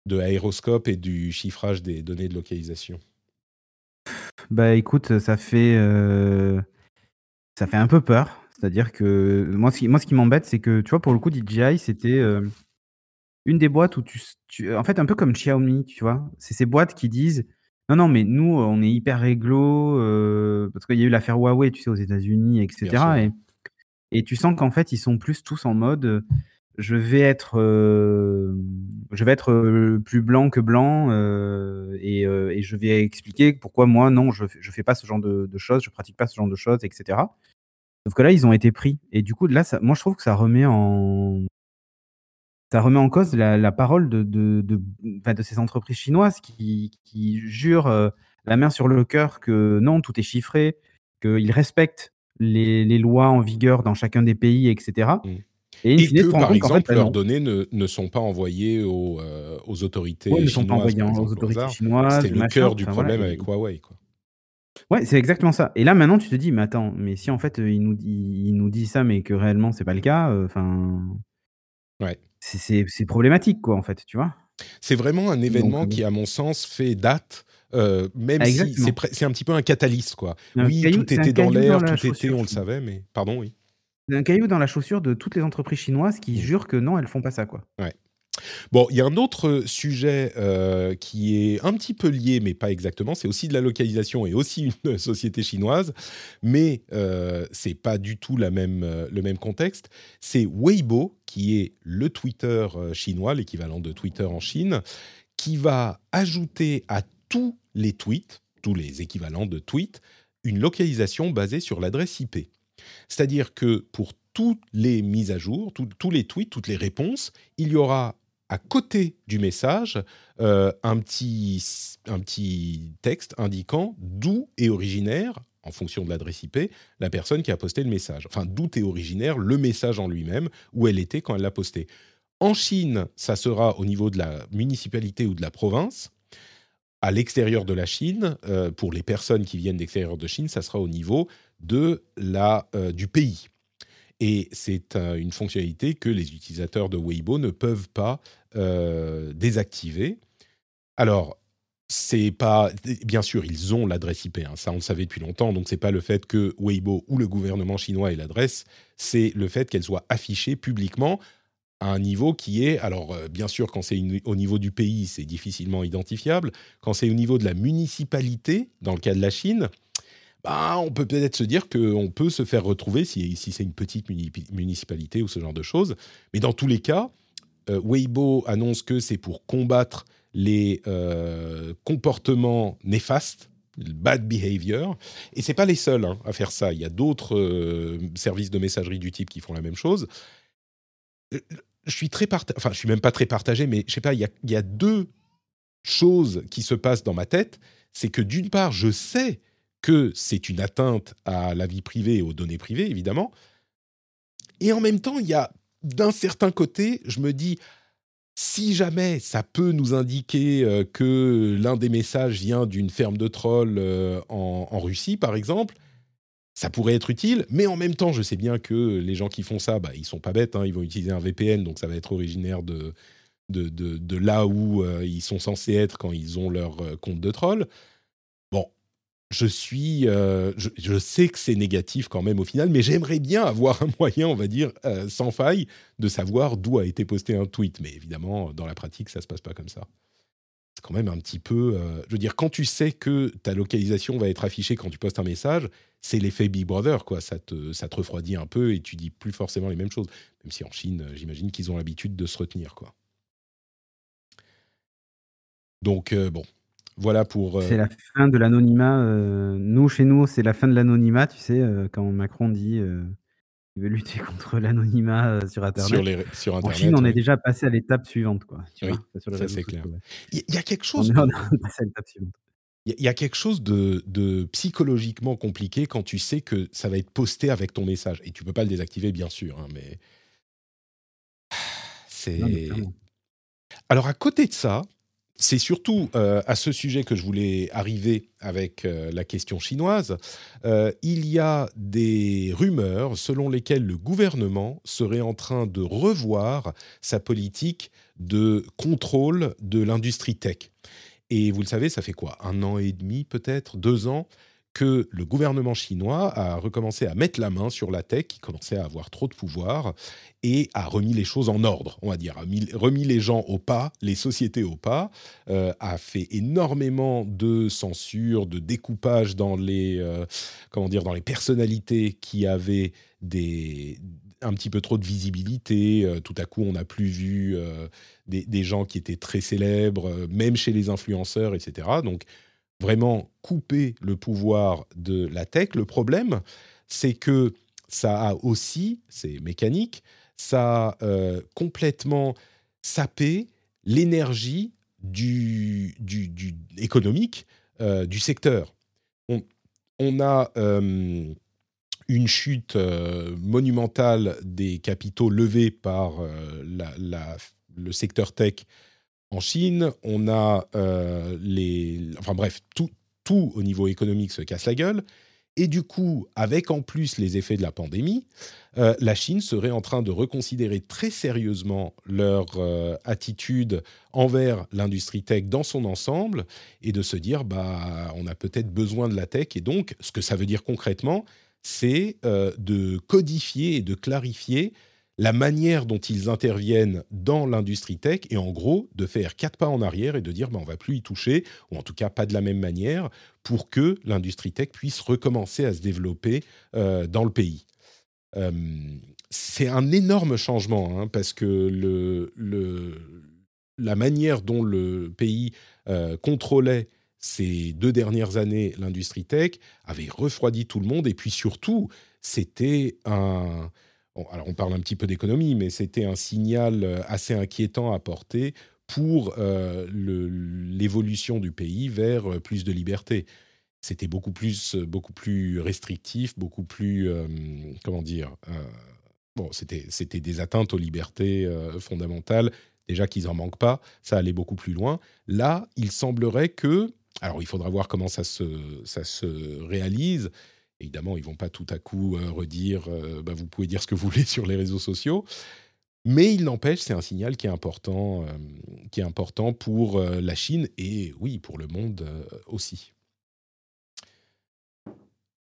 de aéroscope et du chiffrage des données de localisation. Bah écoute, ça fait, euh, ça fait un peu peur. C'est-à-dire que moi, ce moi, ce qui m'embête, c'est que, tu vois, pour le coup, DJI, c'était une des boîtes où tu, tu, En fait, un peu comme Xiaomi, tu vois. C'est ces boîtes qui disent non, non, mais nous, on est hyper réglo, euh, parce qu'il y a eu l'affaire Huawei, tu sais, aux États-Unis, etc. Et, tu sens qu'en fait, ils sont plus tous en mode euh, je vais être, euh, je vais être plus blanc que blanc et, je vais expliquer pourquoi moi, non, je ne fais pas ce genre de, choses, je pratique pas ce genre de choses, etc. Sauf que là, ils ont été pris. Et du coup, là, moi, je trouve que ça remet en, ça remet en cause la, parole de, de, de, ces entreprises chinoises qui, qui jurent euh, la main sur le cœur que non, tout est chiffré, qu'ils respectent les, les, lois en vigueur dans chacun des pays, etc. Et, que, par exemple, leurs données ne, ne, sont pas envoyées aux, euh, aux autorités chinoises. ne sont pas envoyées aux autorités chinoises. C'est le cœur du problème avec Huawei. Quoi. Ouais, c'est exactement ça. Et là, maintenant, tu te dis, mais attends, mais si en fait, il nous, il, nous dit ça, mais que réellement, c'est pas le cas, euh, enfin. ouais c'est problématique, quoi, en fait, tu vois. C'est vraiment un événement qui, à mon sens, fait date. Euh, même si c'est un petit peu un catalyste, quoi. oui, tout était dans l'air, tout était, on le savait, mais pardon, oui. C'est un caillou dans la chaussure de toutes les entreprises chinoises qui mmh. jurent que non, elles font pas ça, quoi. Ouais. Bon, il y a un autre sujet euh, qui est un petit peu lié, mais pas exactement. C'est aussi de la localisation et aussi une société chinoise, mais euh, c'est pas du tout la même, euh, le même contexte. C'est Weibo, qui est le Twitter euh, chinois, l'équivalent de Twitter en Chine, qui va ajouter à tous les tweets, tous les équivalents de tweets, une localisation basée sur l'adresse IP. C'est-à-dire que pour toutes les mises à jour, tous les tweets, toutes les réponses, il y aura à côté du message euh, un, petit, un petit texte indiquant d'où est originaire, en fonction de l'adresse IP, la personne qui a posté le message. Enfin, d'où est originaire le message en lui-même, où elle était quand elle l'a posté. En Chine, ça sera au niveau de la municipalité ou de la province. À l'extérieur de la Chine, euh, pour les personnes qui viennent d'extérieur de Chine, ça sera au niveau de la, euh, du pays. Et c'est une fonctionnalité que les utilisateurs de Weibo ne peuvent pas euh, désactiver. Alors, c'est pas bien sûr ils ont l'adresse IP hein, ça on le savait depuis longtemps donc c'est pas le fait que Weibo ou le gouvernement chinois ait l'adresse c'est le fait qu'elle soit affichée publiquement à un niveau qui est alors euh, bien sûr quand c'est au niveau du pays c'est difficilement identifiable quand c'est au niveau de la municipalité dans le cas de la Chine bah, on peut peut-être se dire qu'on peut se faire retrouver si, c'est une petite municipalité ou ce genre de choses. Mais dans tous les cas, euh, Weibo annonce que c'est pour combattre les euh, comportements néfastes, le bad behavior. Et c'est pas les seuls hein, à faire ça. Il y a d'autres euh, services de messagerie du type qui font la même chose. Je suis très enfin, je suis même pas très partagé, mais je sais pas. Il y a deux choses qui se passent dans ma tête. C'est que d'une part, je sais que c'est une atteinte à la vie privée et aux données privées, évidemment. Et en même temps, il y a d'un certain côté, je me dis, si jamais ça peut nous indiquer euh, que l'un des messages vient d'une ferme de trolls euh, en, Russie, par exemple, ça pourrait être utile. Mais en même temps, je sais bien que les gens qui font ça, bah, ils sont pas bêtes, hein, ils vont utiliser un VPN, donc ça va être originaire de, là où euh, ils sont censés être quand ils ont leur compte de troll je suis, euh, je, sais que c'est négatif quand même au final, mais j'aimerais bien avoir un moyen, on va dire, euh, sans faille, de savoir d'où a été posté un tweet. Mais évidemment, dans la pratique, ça se passe pas comme ça. c'est quand même un petit peu. je veux dire, quand tu sais que ta localisation va être affichée quand tu postes un message, c'est l'effet Big Brother, quoi. Ça te, ça te refroidit un peu et tu dis plus forcément les mêmes choses. Même si en Chine, j'imagine qu'ils ont l'habitude de se retenir, quoi. Donc, bon, voilà pour. C'est la fin de l'anonymat. nous, chez nous, c'est la fin de l'anonymat, tu sais, quand Macron dit il veut lutter contre l'anonymat sur Internet. Sur, Internet. En Chine, on est déjà passé à l'étape suivante, quoi. Tu oui, vois, ça c'est clair. Il y, a quelque chose. On est passé à l'étape suivante. Il y, a quelque chose de, de, psychologiquement compliqué quand tu sais que ça va être posté avec ton message. Et tu peux pas le désactiver, bien sûr, hein, mais c'est. Alors à côté de ça, c'est surtout euh, à ce sujet que je voulais arriver avec euh, la question chinoise. Euh, il y a des rumeurs selon lesquelles le gouvernement serait en train de revoir sa politique de contrôle de l'industrie tech. Et vous le savez, ça fait quoi? Un an et demi peut-être? Deux ans? Que le gouvernement chinois a recommencé à mettre la main sur la tech, qui commençait à avoir trop de pouvoir, et a remis les choses en ordre, on va dire, a remis les gens au pas, les sociétés au pas, euh, a fait énormément de censure, de découpage dans les, euh, comment dire, dans les personnalités qui avaient des, un petit peu trop de visibilité. Euh, tout à coup, on n'a plus vu des, des, gens qui étaient très célèbres, même chez les influenceurs, etc. Donc, vraiment couper le pouvoir de la tech. Le problème, c'est que ça a aussi, c'est mécanique, ça a euh, complètement sapé l'énergie du, économique euh, du secteur. On, a euh, une chute monumentale des capitaux levés par le secteur tech en Chine, on a euh, les... Enfin bref, tout, tout au niveau économique se casse la gueule. Et du coup, avec en plus les effets de la pandémie, euh, la Chine serait en train de reconsidérer très sérieusement leur euh, attitude envers l'industrie tech dans son ensemble et de se dire, bah, on a peut-être besoin de la tech. Et donc, ce que ça veut dire concrètement, c'est de codifier et de clarifier la manière dont ils interviennent dans l'industrie tech et en gros de faire quatre pas en arrière et de dire ben, on va plus y toucher, ou en tout cas pas de la même manière, pour que l'industrie tech puisse recommencer à se développer euh, dans le pays. Euh, c'est un énorme changement hein, parce que le, la manière dont le pays euh, contrôlait ces deux dernières années l'industrie tech avait refroidi tout le monde et puis surtout c'était un alors on parle un petit peu d'économie, mais c'était un signal euh, assez inquiétant à porter pour euh, l'évolution du pays vers euh, plus de liberté. C'était beaucoup plus, beaucoup plus restrictif, beaucoup plus, comment dire, bon, c'était des atteintes aux libertés fondamentales. Déjà qu'ils n'en manquent pas, ça allait beaucoup plus loin. Là, il semblerait que, alors il faudra voir comment ça se, ça se réalise, Évidemment, ils vont pas tout à coup euh, redire, euh, bah, vous pouvez dire ce que vous voulez sur les réseaux sociaux. Mais il n'empêche, c'est un signal qui est important, euh, qui est important pour la Chine et oui, pour le monde aussi.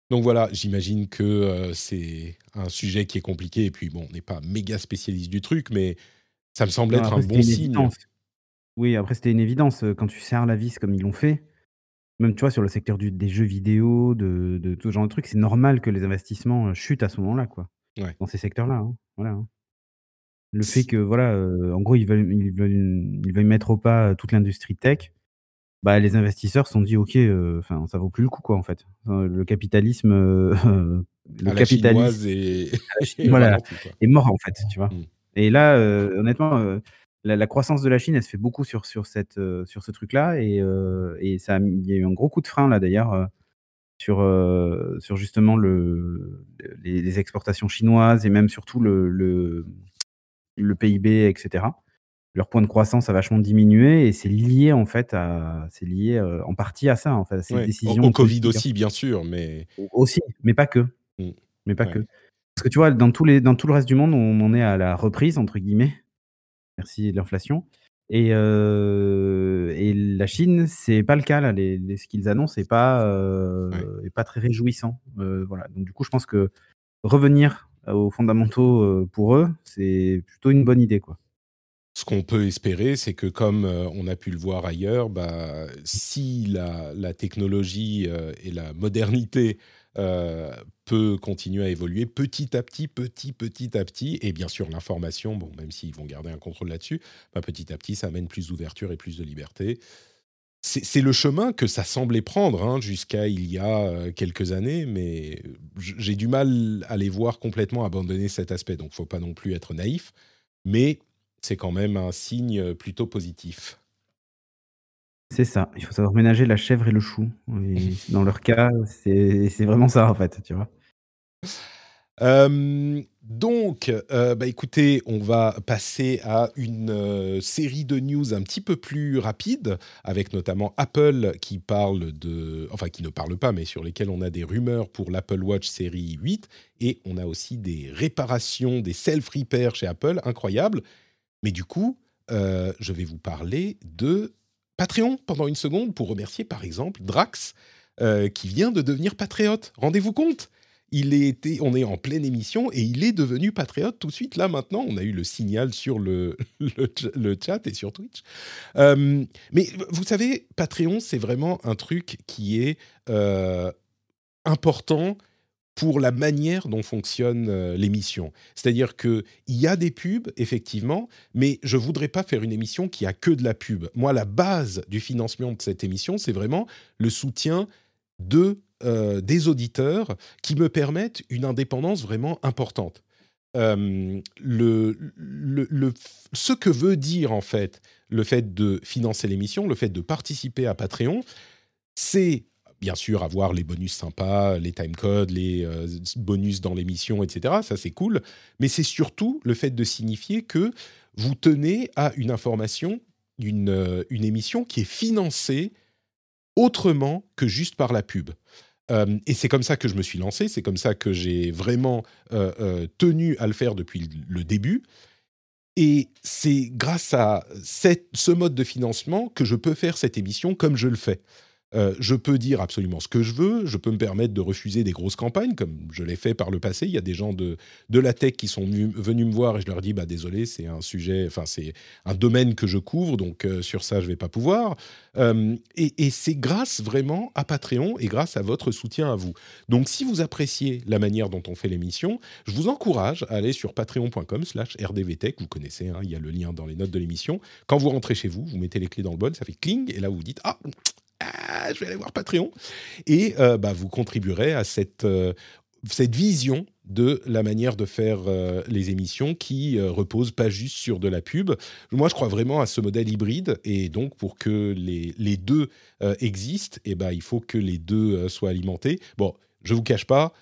Donc voilà, j'imagine que c'est un sujet qui est compliqué et puis bon, on n'est pas méga spécialiste du truc, mais ça me semble être un bon signe. Oui, après c'était une évidence quand tu serres la vis comme ils l'ont fait. Même, tu vois, sur le secteur des jeux vidéo, de de tout ce genre de trucs, c'est normal que les investissements, chutent à ce moment-là, quoi. Dans ces secteurs-là, hein, voilà, hein. Le fait que, voilà, en gros, ils veulent ils veulent ils veulent mettre au pas, toute l'industrie tech, bah, les investisseurs se sont dit: «OK, enfin, ça vaut plus le coup, quoi, en fait». le capitalisme, le capitalisme voilà, est mort, en fait, tu vois? Mmh. Et là, honnêtement, la, croissance de la Chine, elle se fait beaucoup sur, sur, cette, euh, sur ce truc-là. Et, euh, et ça, il y a eu un gros coup de frein, là, d'ailleurs, euh, sur, sur justement le, les, exportations chinoises et même surtout le, le, le, PIB, etc. Leur point de croissance a vachement diminué et c'est lié, en fait, à, c'est lié en partie à ça, en fait, à ces décisions. Au, Covid aussi, bien sûr, mais. Aussi, mais pas que. Mmh. Mais pas que. Parce que tu vois, dans, tous les, dans tout le reste du monde, on en est à la reprise, entre guillemets merci de l'inflation. Et, et la Chine, c'est pas le cas là. Les, ce qu'ils annoncent n'est pas, pas très réjouissant. voilà. Donc du coup, je pense que revenir aux fondamentaux pour eux, c'est plutôt une bonne idée, quoi. Ce qu'on peut espérer, c'est que comme on a pu le voir ailleurs, bah, si la, la technologie et la modernité euh, peut continuer à évoluer petit à petit, petit, petit à petit. Et bien sûr, l'information, bon, même s'ils vont garder un contrôle là-dessus, bah, petit à petit, ça amène plus d'ouverture et plus de liberté. C'est le chemin que ça semblait prendre hein, jusqu'à il y a euh, quelques années, mais j'ai du mal à les voir complètement abandonner cet aspect. Donc, faut pas non plus être naïf, mais c'est quand même un signe plutôt positif. C'est ça, il faut savoir ménager la chèvre et le chou et dans leur cas, c'est c'est vraiment ça, en fait, tu vois? donc, euh, bah, écoutez, on va passer à une, euh, série de news un petit peu plus rapide, avec notamment Apple qui parle de enfin qui ne parle pas, mais sur lesquels on a des rumeurs pour l'Apple Watch série 8 et on a aussi des réparations, des self repair chez Apple, incroyable. Mais du coup, euh, je vais vous parler de Patreon pendant une seconde pour remercier par exemple Drax, euh, qui vient de devenir patriote. Rendez-vous compte il on est en pleine émission et il est devenu patriote tout de suite. Là, maintenant, on a eu le signal sur le, le, chat et sur Twitch. Euh, mais vous savez, Patreon, c'est vraiment un truc qui est euh, important pour la manière dont fonctionne euh, l'émission. C'est-à-dire qu'il y a des pubs, effectivement, mais je ne voudrais pas faire une émission qui a que de la pub. Moi, la base du financement de cette émission, c'est vraiment le soutien de, euh, des auditeurs qui me permettent une indépendance vraiment importante. Euh, ce que veut dire, en fait, le fait de financer l'émission, le fait de participer à Patreon, c'est bien sûr avoir les bonus sympas, les timecodes, les euh, bonus dans l'émission, etc. Ça, c'est cool. Mais c'est surtout le fait de signifier que vous tenez à une information, une, euh, émission qui est financée autrement que juste par la pub. Euh, et c'est comme ça que je me suis lancé, c'est comme ça que j'ai vraiment tenu à le faire depuis le début. Et c'est grâce à ce mode de financement que je peux faire cette émission comme je le fais. Euh, je peux dire absolument ce que je veux, je peux me permettre de refuser des grosses campagnes, comme je l'ai fait par le passé. Il y a des gens de, de la tech qui sont venus me voir et je leur dis bah, désolé, c'est un sujet, enfin, c'est un domaine que je couvre, donc euh, sur ça, je ne vais pas pouvoir. Euh, et, c'est grâce vraiment à Patreon et grâce à votre soutien à vous. Donc, si vous appréciez la manière dont on fait l'émission, je vous encourage à aller sur patreon.com/slash rdvtech. Vous connaissez, hein, il y a le lien dans les notes de l'émission. Quand vous rentrez chez vous, vous mettez les clés dans le bol, ça fait cling, et là, vous vous dites ah ah, je vais aller voir Patreon. Et euh, bah, vous contribuerez à cette, euh, cette vision de la manière de faire euh, les émissions qui repose pas juste sur de la pub. Moi, je crois vraiment à ce modèle hybride et donc pour que les, deux existent, eh ben, il faut que les deux soient alimentés. Bon, je vous cache pas,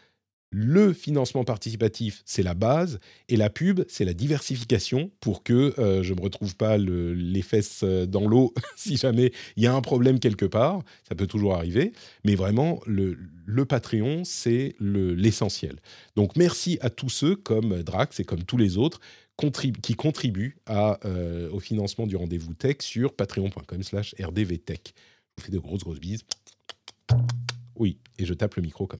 le financement participatif, c'est la base, et la pub, c'est la diversification pour que euh, je ne me retrouve pas les fesses euh, dans l'eau si jamais il y a un problème quelque part. Ça peut toujours arriver, mais vraiment, le, Patreon, c'est l'essentiel. Donc merci à tous ceux comme Drax et comme tous les autres qui contribuent euh, au financement du rendez-vous tech sur patreon.com slash rdvtech. Je vous fais de grosses, grosses bises. Oui, et je tape le micro comme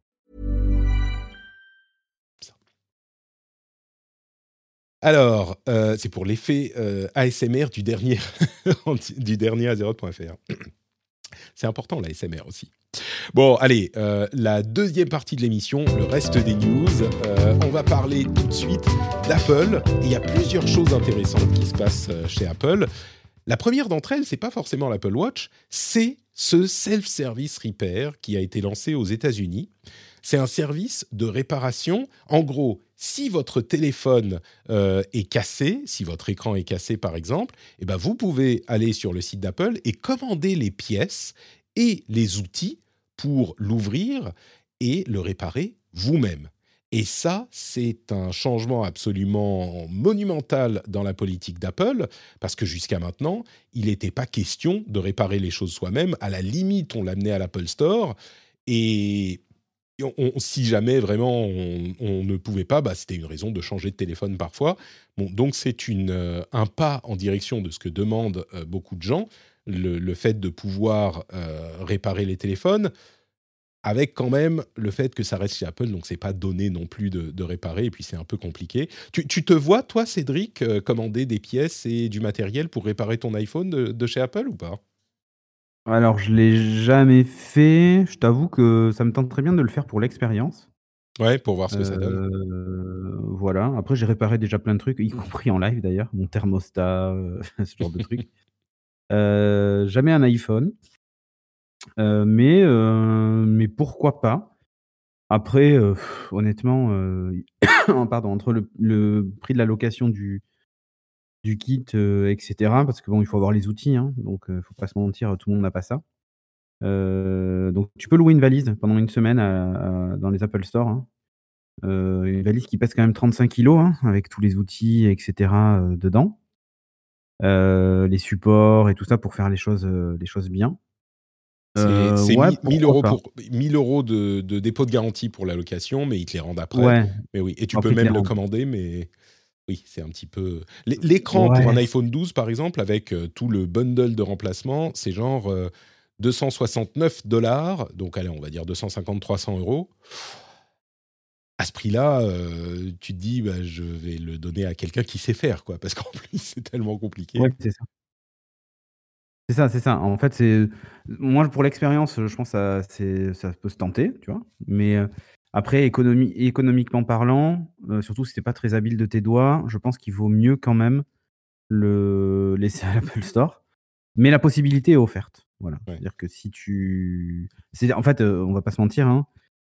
Alors, euh, c'est pour l'effet euh, ASMR du dernier, du dernier Azeroth.fr. C'est important l'ASMR aussi. Bon, allez, euh, la deuxième partie de l'émission, le reste des news. on va parler tout de suite d'Apple. Il y a plusieurs choses intéressantes qui se passent chez Apple. La première d'entre elles, c'est pas forcément l'Apple Watch, c'est ce self-service repair qui a été lancé aux États-Unis. C'est un service de réparation. En gros, si votre téléphone euh, est cassé, si votre écran est cassé par exemple, eh ben vous pouvez aller sur le site d'Apple et commander les pièces et les outils pour l'ouvrir et le réparer vous-même. Et ça, c'est un changement absolument monumental dans la politique d'Apple, parce que jusqu'à maintenant, il n'était pas question de réparer les choses soi-même. À la limite, on l'amenait à l'Apple Store, et si jamais vraiment on, ne pouvait pas, bah, c'était une raison de changer de téléphone parfois. Donc c'est euh, un pas en direction de ce que demandent euh, beaucoup de gens, le, fait de pouvoir euh, réparer les téléphones avec quand même le fait que ça reste chez Apple, donc c'est pas donné non plus de, réparer, et puis c'est un peu compliqué. Tu, te vois, toi, Cédric, commander des pièces et du matériel pour réparer ton iPhone de, chez Apple ou pas? Alors, je l'ai jamais fait. Je t'avoue que ça me tente très bien de le faire pour l'expérience. Ouais, pour voir ce que ça donne. Euh, voilà. Après, j'ai réparé déjà plein de trucs, y compris en live d'ailleurs, mon thermostat, euh, ce genre de trucs. jamais un iPhone. Euh, mais, euh, mais pourquoi pas? Après, euh, honnêtement, pardon, entre le prix de la location du du kit, etc. parce que bon, il faut avoir les outils, hein, donc il faut pas se mentir, tout le monde n'a pas ça. donc tu peux louer une valise pendant une semaine dans les Apple Store, hein. une valise qui pèse quand même 35 kilos, hein, avec tous les outils etc., dedans. les supports et tout ça pour faire les choses, les choses bien. C'est 1000 euros, pour, 1000 euros de, dépôt de garantie pour la location, mais ils te les rendent après. Mais oui, et tu peux même le commander, mais oui, c'est un petit peu. L'écran pour un iPhone 12, par exemple, avec euh, tout le bundle de remplacement, c'est genre 269 euh, dollars, donc allez, on va dire 250-300 euros. À ce prix-là, tu te dis, bah, je vais le donner à quelqu'un qui sait faire, quoi, parce qu'en plus, c'est tellement compliqué. Ouais, c'est ça. C'est ça, c'est ça. En fait, c'est moi pour l'expérience, je pense que ça ça peut se tenter, tu vois? Mais, euh, après économiquement parlant, euh, surtout si tu pas très habile de tes doigts, je pense qu'il vaut mieux quand même le laisser à l'Apple Store. Mais la possibilité est offerte. Voilà. C'est-à-dire que si tu en fait, euh, on va pas se mentir, hein,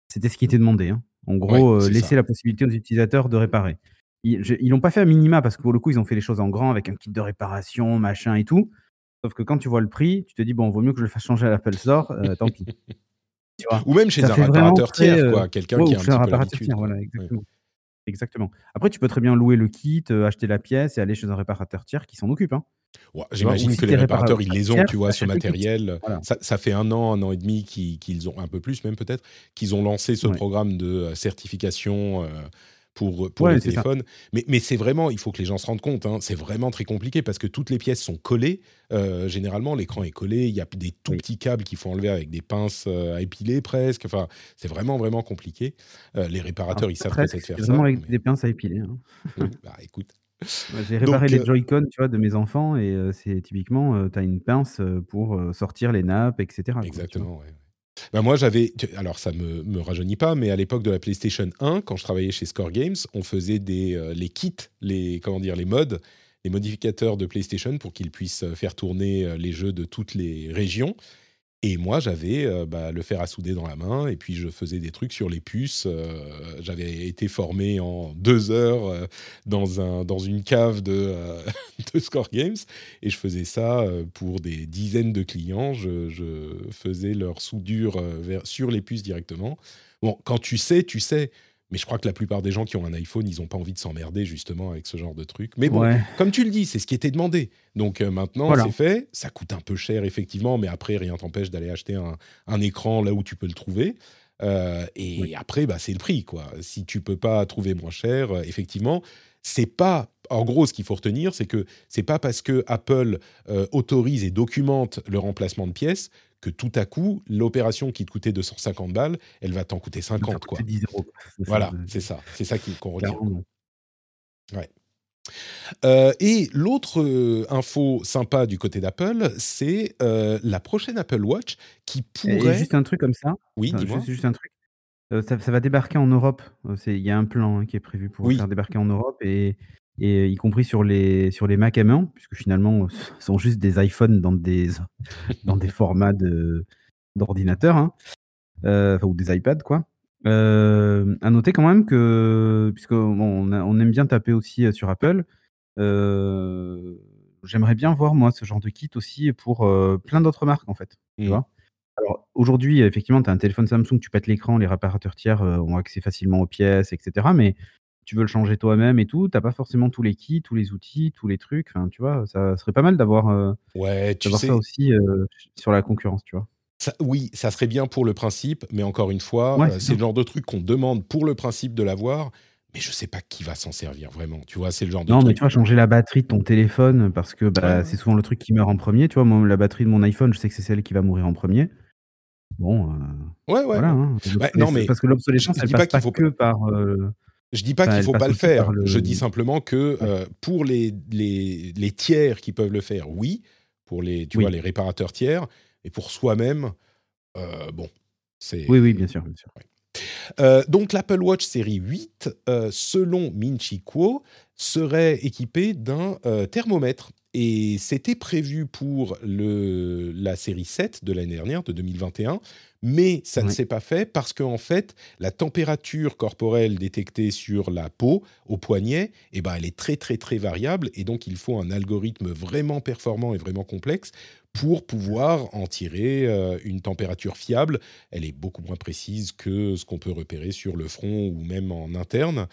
c'était ce qui était demandé, hein. En gros, laisser la possibilité aux utilisateurs de réparer. Ils ils l'ont pas fait à minima parce que pour le coup, ils ont fait les choses en grand avec un kit de réparation, machin et tout. Sauf que quand tu vois le prix, tu te dis, bon, vaut mieux que je le fasse changer à l'Apple Store, euh, tant pis. Ou même chez un réparateur tiers, quoi, euh, quelqu'un qui a un petit peu l'habitude. Voilà, exactement. exactement. Après, tu peux très bien louer le kit, euh, acheter la pièce et aller chez un réparateur tiers qui s'en occupe. Hein. J'imagine que les réparateurs, ils les ont, tu vois, ce matériel. Ça, ça, fait un an, un an et demi qu'ils ont, un peu plus même peut-être, qu'ils ont lancé ce programme de certification pour, pour le téléphone. Mais, mais c'est vraiment, il faut que les gens se rendent compte, hein, c'est vraiment très compliqué parce que toutes les pièces sont collées. Euh, généralement, l'écran est collé, il y a des tout petits câbles qu'il faut enlever avec des pinces euh, à épiler presque. Enfin, c'est vraiment, vraiment compliqué. Euh, les réparateurs, ils savent peut-être faire ça. vraiment avec des pinces à épiler. Hein. bah écoute. J'ai réparé les Joy-Con tu vois, de mes enfants et c'est typiquement, tu as une pince pour sortir les nappes, etc. Exactement, ouais. Bah, moi, j'avais. Alors, ça me, me rajeunit pas, mais à l'époque de la PlayStation 1, quand je travaillais chez Score Games, on faisait des, euh, les kits, les, comment dire, les modes, les modificateurs de PlayStation pour qu'ils puissent euh, faire tourner euh, les jeux de toutes les régions. Et moi, j'avais euh, bah, le fer à souder dans la main, et puis je faisais des trucs sur les puces. Euh, j'avais été formé en deux heures euh, dans, un, dans une cave de, de, Score Games, et je faisais ça pour des dizaines de clients. Je, faisais leur soudure sur les puces directement. Bon, quand tu sais, tu sais. Mais je crois que la plupart des gens qui ont un iPhone, ils n'ont pas envie de s'emmerder justement avec ce genre de truc. Mais bon, comme tu le dis, c'est ce qui était demandé. Donc euh, maintenant, c'est fait. Ça coûte un peu cher, effectivement, mais après, rien t'empêche d'aller acheter un, écran là où tu peux le trouver. Euh, et après, bah, c'est le prix. quoi. Si tu peux pas trouver moins cher, euh, effectivement, c'est pas. En gros, ce qu'il faut retenir, c'est que c'est pas parce que Apple autorise et documente le remplacement de pièces que tout à coup, l'opération qui te coûtait 250 balles, elle va t'en coûter 50. Quoi. 10 euros. Voilà, c'est ça. C'est ça qu'on retient. Ouais. Euh, et l'autre euh, info sympa du côté d'Apple, c'est euh, la prochaine Apple Watch qui pourrait. juste un truc comme ça. Oui, dis-moi. Juste, un truc. Ça, ça, va débarquer en Europe. Il y a un plan hein, qui est prévu pour faire débarquer en Europe et et y compris sur les, sur les Mac M1, puisque finalement, ce sont juste des iPhones dans des, dans des formats d'ordinateur, hein, euh, ou des iPads, quoi. Euh, à noter quand même que, puisque on bon, on, aime bien taper aussi sur Apple. J'aimerais bien voir, moi, ce genre de kit aussi pour plein d'autres marques, en fait. Tu vois alors aujourd'hui, effectivement, tu as un téléphone Samsung, tu pètes l'écran, les réparateurs tiers ont accès facilement aux pièces, etc. Mais tu veux le changer toi-même et tout, tu pas forcément tous les kits, tous les outils, tous les trucs. Enfin, tu vois, ça serait pas mal d'avoir ouais, ça aussi sur la concurrence, tu vois. oui, ça serait bien pour le principe, mais encore une fois, c'est le genre de truc qu'on demande pour le principe de l'avoir, mais je sais pas qui va s'en servir vraiment. Tu vois, c'est le genre de Non, mais tu vas changer la batterie de ton téléphone parce que bah, c'est souvent le truc qui meurt en premier. Tu vois, moi, la batterie de mon iPhone, je sais que c'est celle qui va mourir en premier. Bon, euh, ouais, ouais. voilà. Hein. Bah, non, mais parce que l'obsolescence, elle passe pas, faut... que par. Euh, je dis pas qu'il faut pas le faire. Je dis simplement que euh, pour les, les, les, tiers qui peuvent le faire, oui. Pour les, tu vois, les réparateurs tiers, et pour soi-même, bon, c'est. Oui, oui, bien sûr, bien sûr. donc l'Apple Watch série 8, selon Minchi Kuo, serait équipé d'un thermomètre et c'était prévu pour le, la série 7 de l'année dernière, de 2021, mais ça ne s'est pas fait parce qu'en fait, la température corporelle détectée sur la peau, au poignet, eh ben, elle est très très très variable et donc il faut un algorithme vraiment performant et vraiment complexe pour pouvoir en tirer euh, une température fiable. Elle est beaucoup moins précise que ce qu'on peut repérer sur le front ou même en interne.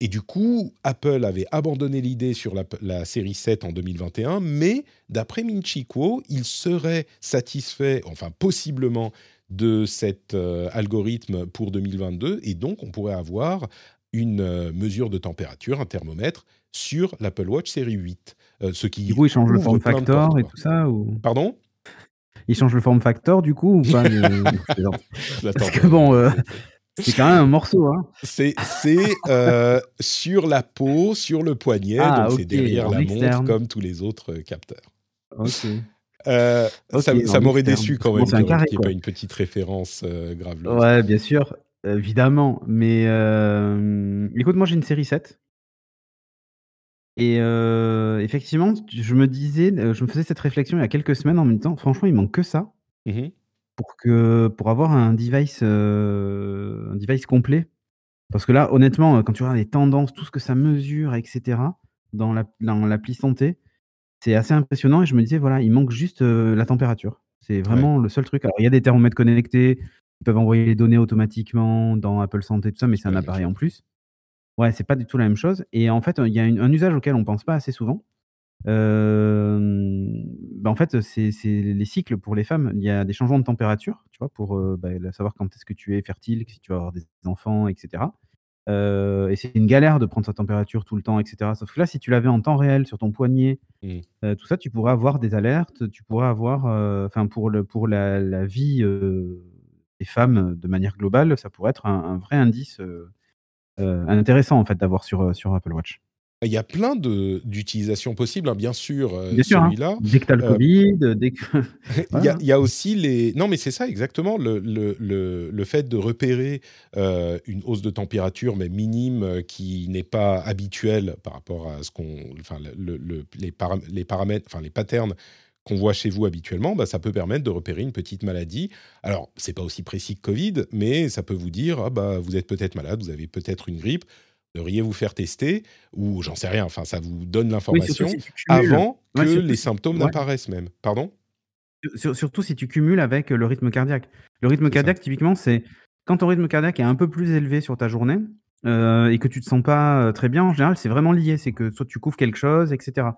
Et du coup, Apple avait abandonné l'idée sur la, série 7 en 2021, mais d'après Minchi Kuo, il serait satisfait, enfin possiblement, de cet euh, algorithme pour 2022, et donc on pourrait avoir une euh, mesure de température, un thermomètre, sur l'Apple Watch série 8. Euh, ce qui du coup, il change le form factor et tout ça ou... Pardon? Il change le form factor du coup ou pas Parce que bon, c'est quand même un morceau. Hein. C'est euh, sur la peau, sur le poignet, ah, donc c'est derrière la montre comme tous les autres euh, capteurs. Euh, ça, m'aurait déçu quand même qu'il n'y ait pas une petite référence grave. Ouais, bien sûr, évidemment. Mais écoute, moi j'ai une série 7. Et effectivement, je me disais, je me faisais cette réflexion il y a quelques semaines en même temps. Franchement, il manque que ça. Mmh pour que pour avoir un device, euh, un device complet. Parce que là, honnêtement, quand tu regardes les tendances, tout ce que ça mesure, etc., dans l'appli santé, c'est assez impressionnant. Et je me disais, voilà, il manque juste euh, la température. C'est vraiment le seul truc. Alors, il y a des thermomètres connectés, ils peuvent envoyer les données automatiquement dans Apple Santé, tout ça, mais c'est un appareil en plus. Ouais, c'est pas du tout la même chose. Et en fait, il y a un usage auquel on pense pas assez souvent. Bah, en fait, c'est les cycles pour les femmes. Il y a des changements de température, tu vois, pour bah, savoir quand est-ce que tu es fertile, si tu vas avoir des enfants, etc. et c'est une galère de prendre sa température tout le temps, etc. Sauf que là, si tu l'avais en temps réel sur ton poignet, mmh. tout ça, tu pourrais avoir des alertes, tu pourrais avoir, enfin, pour, le, pour la, vie des femmes de manière globale, ça pourrait être un, vrai indice intéressant en fait d'avoir sur, sur Apple Watch. Il y a plein d'utilisations possibles, hein, bien sûr, euh, hein. celui-là. Dès que tu as le euh, Covid, dès que... il, y a, aussi les... Non, mais c'est ça, exactement, le, le, le, fait de repérer euh, une hausse de température, mais minime, qui n'est pas habituelle par rapport à ce qu'on... Enfin, le, les, les paramètres, enfin, les patterns qu'on voit chez vous habituellement, bah, ça peut permettre de repérer une petite maladie. Alors, c'est pas aussi précis que Covid, mais ça peut vous dire, ah, bah, vous êtes peut-être malade, vous avez peut-être une grippe, devriez vous faire tester, ou j'en sais rien, enfin ça vous donne l'information avant que les symptômes n'apparaissent même. Pardon? Surtout si tu cumules avec le rythme cardiaque. Le rythme cardiaque, typiquement, c'est quand ton rythme cardiaque est un peu plus élevé sur ta journée euh, et que tu te sens pas euh, très bien, en général, c'est vraiment lié. C'est que soit tu couvres quelque chose, etc.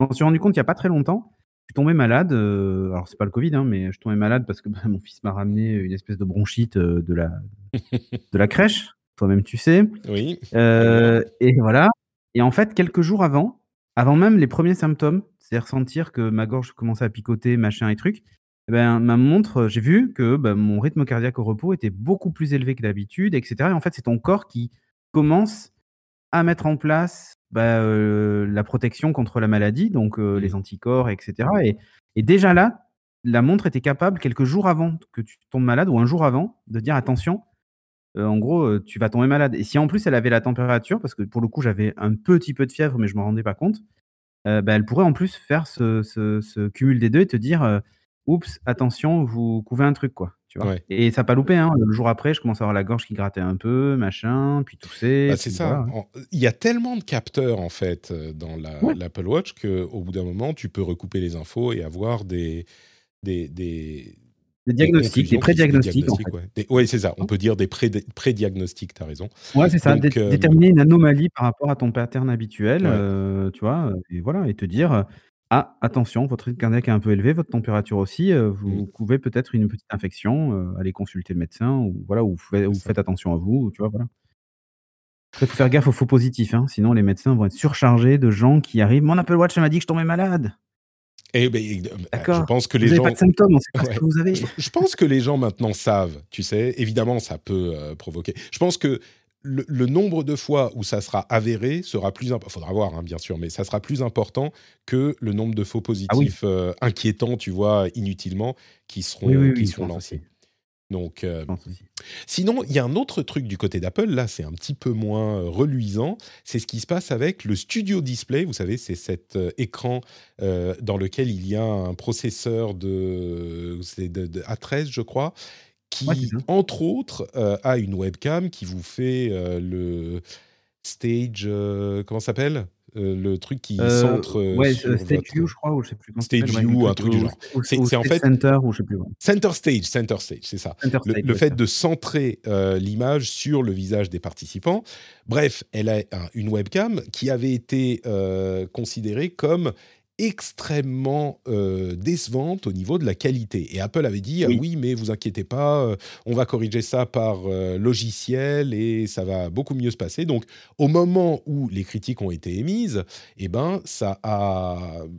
Je m'en suis rendu compte il n'y a pas très longtemps. Je suis tombé malade. Euh, alors, c'est pas le Covid, hein, mais je suis tombé malade parce que bah, mon fils m'a ramené une espèce de bronchite de, la, de la crèche toi-même tu sais. Oui. Euh, et voilà. Et en fait, quelques jours avant, avant même les premiers symptômes, c'est ressentir que ma gorge commençait à picoter, machin et truc, eh ben, ma montre, j'ai vu que bah, mon rythme cardiaque au repos était beaucoup plus élevé que d'habitude, etc. Et en fait, c'est ton corps qui commence à mettre en place bah, euh, la protection contre la maladie, donc euh, les mmh. anticorps, etc. Et, et, déjà là, la montre était capable, quelques jours avant que tu tombes malade, ou un jour avant, de dire attention, euh, en gros, tu vas tomber malade. Et si en plus elle avait la température, parce que pour le coup j'avais un petit peu de fièvre, mais je ne me rendais pas compte, euh, bah, elle pourrait en plus faire ce, cumul des deux et te dire oups, attention, vous couvez un truc, quoi. Tu vois Et ça n'a pas loupé. Hein. Le jour après, je commence à avoir la gorge qui grattait un peu, machin, puis tousser. Bah, c'est ça. Il y a tellement de capteurs en fait dans l'Apple Watch qu'au bout d'un moment, tu peux recouper les infos et avoir des, des, des, des diagnostics, des pré-diagnostics. Oui, c'est ça. On peut dire des pré-diagnostics, tu as raison. Ouais, c'est ça. Euh, déterminer une anomalie par rapport à ton pattern habituel, euh, tu vois, et voilà, et te dire ah, attention, votre rythme cardiaque est un peu élevé, votre température aussi, euh, vous mmh. pouvez peut-être une petite infection, aller consulter le médecin, ou voilà, ou faites, attention à vous, tu vois, voilà. Il faut faire gaffe aux faux positifs, hein, sinon les médecins vont être surchargés de gens qui arrivent. Mon Apple Watch m'a dit que je tombais malade. Eh ben, euh, je pense que les vous gens. Pas de symptômes, on sait pas ce que vous avez. Je, pense que les gens maintenant savent, tu sais. Évidemment, ça peut euh, provoquer. Je pense que le, nombre de fois où ça sera avéré sera plus important. Faudra voir, hein, bien sûr, mais ça sera plus important que le nombre de faux ah positifs euh, inquiétants, tu vois, inutilement, qui seront, qui seront lancés. Donc, euh, sinon, il y a un autre truc du côté d'Apple. Là, c'est un petit peu moins euh, reluisant. C'est ce qui se passe avec le Studio Display. Vous savez, c'est cet euh, écran dans lequel il y a un processeur de, de, A13, je crois, qui, entre autres, a une webcam qui vous fait le stage. comment ça s'appelle? Euh, le truc qui euh, centre. Euh, ouais, Stage View, je crois, ou je sais plus. Stage View, un truc du genre. C'est en fait. Center, ou je sais plus. Center Stage, Center Stage, c'est ça. le, fait de centrer l'image sur le visage des participants. Bref, elle a une webcam qui avait été considérée comme extrêmement euh, décevante au niveau de la qualité. Et Apple avait dit, ah oui, mais vous inquiétez pas, euh, on va corriger ça par euh, logiciel et ça va beaucoup mieux se passer. Donc, au moment où les critiques ont été émises, eh ben, ça a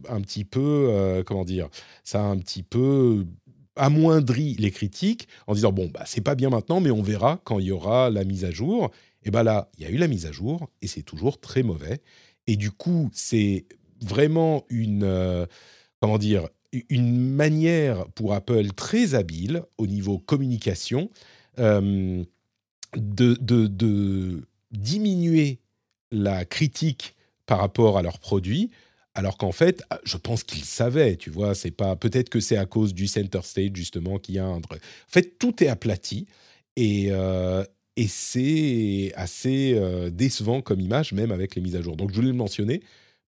un petit peu, comment dire, ça a un petit peu amoindri les critiques en disant, bon, bah, c'est pas bien maintenant, mais on verra quand il y aura la mise à jour. Et ben là, il y a eu la mise à jour et c'est toujours très mauvais. Et du coup, c'est vraiment une, euh, comment dire, une manière pour Apple très habile au niveau communication euh, de, de, diminuer la critique par rapport à leurs produits, alors qu'en fait, je pense qu'ils savaient, tu vois, c'est pas peut-être que c'est à cause du center stage justement qu'il y a un. En fait, tout est aplati et, euh, et c'est assez décevant comme image, même avec les mises à jour. Donc, je voulais le mentionner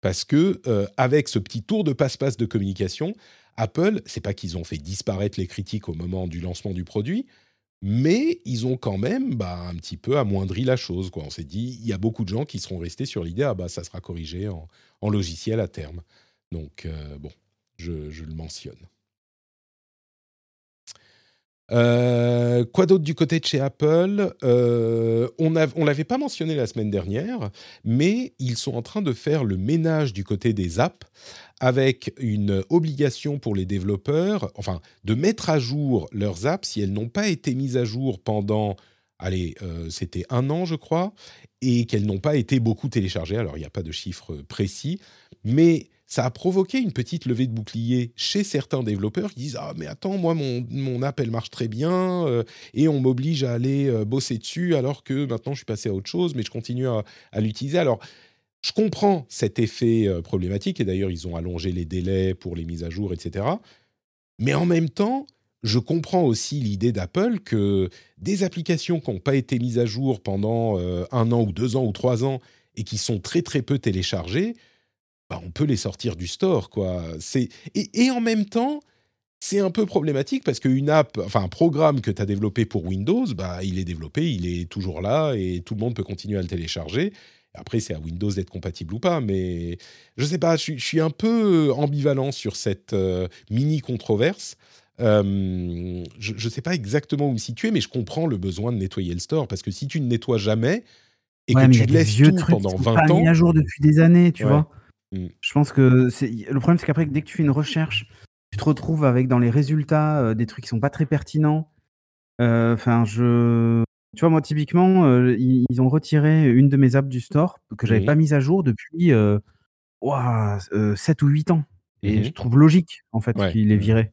parce que euh, avec ce petit tour de passe-passe de communication, Apple, c'est pas qu'ils ont fait disparaître les critiques au moment du lancement du produit, mais ils ont quand même bah, un petit peu amoindri la chose. Quoi. On s'est dit, il y a beaucoup de gens qui seront restés sur l'idée, ah bah ça sera corrigé en, logiciel à terme. Donc euh, bon, je le mentionne. Euh, quoi d'autre du côté de chez Apple? Euh, On ne l'avait pas mentionné la semaine dernière, mais ils sont en train de faire le ménage du côté des apps avec une obligation pour les développeurs, enfin, de mettre à jour leurs apps si elles n'ont pas été mises à jour pendant, allez, euh, c'était un an, je crois, et qu'elles n'ont pas été beaucoup téléchargées. Alors, il n'y a pas de chiffre précis, mais ça a provoqué une petite levée de bouclier chez certains développeurs qui disent ah mais attends moi mon, mon app marche très bien euh, et on m'oblige à aller euh, bosser dessus alors que maintenant je suis passé à autre chose mais je continue à, l'utiliser. Alors je comprends cet effet euh, problématique et d'ailleurs ils ont allongé les délais pour les mises à jour etc mais en même temps je comprends aussi l'idée d'Apple que des applications qui n'ont pas été mises à jour pendant un an ou deux ans ou trois ans et qui sont très très peu téléchargées bah, on peut les sortir du store, quoi. C'est et, en même temps, c'est un peu problématique parce qu'une app, enfin un programme que tu as développé pour Windows, bah, il est développé, il est toujours là et tout le monde peut continuer à le télécharger. Après, c'est à Windows d'être compatible ou pas, mais je sais pas, je, suis un peu ambivalent sur cette euh, mini controverse. Euh, je ne sais pas exactement où me situer, mais je comprends le besoin de nettoyer le store parce que si tu ne nettoies jamais et que tu laisses tout pendant 20 ans, mis à jour depuis des années, tu vois. Mmh. Je pense que le problème, c'est qu'après, dès que tu fais une recherche, tu te retrouves avec dans les résultats euh, des trucs qui sont pas très pertinents. Euh, enfin, je, tu vois, moi typiquement, euh, ils, ont retiré une de mes apps du store que j'avais pas mise à jour depuis 7 ou 8 ans. Et mmh je trouve logique en fait qu'ils les mmh.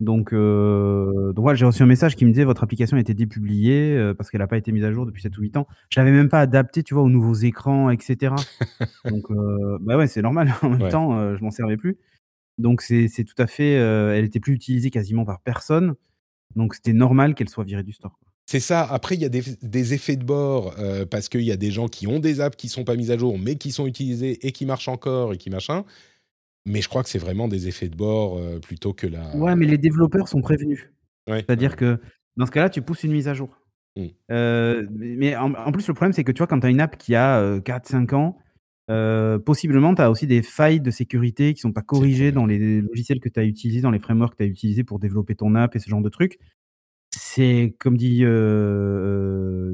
Donc, euh, donc voilà, j'ai reçu un message qui me disait votre application a été dépubliée euh, parce qu'elle n'a pas été mise à jour depuis 7 ou 8 ans. Je l'avais même pas adapté, tu vois, aux nouveaux écrans, etc. donc, euh, bah ouais, c'est normal. En même temps, euh, je m'en servais plus. Donc, c'est tout à fait. elle était plus utilisée quasiment par personne. Donc c'était normal qu'elle soit virée du store. C'est ça. Après, il y a des, effets de bord parce qu'il y a des gens qui ont des apps qui sont pas mises à jour, mais qui sont utilisées et qui marchent encore et qui machin. Mais je crois que c'est vraiment des effets de bord euh, plutôt que la. Ouais, mais les développeurs sont prévenus. C'est-à-dire que dans ce cas-là, tu pousses une mise à jour. Mmh. Euh, mais en, plus, le problème, c'est que tu vois, quand tu as une app qui a 4-5 ans, possiblement, tu as aussi des failles de sécurité qui sont pas corrigées dans les logiciels que tu as utilisés, dans les frameworks que tu as utilisés pour développer ton app et ce genre de trucs. C'est comme dit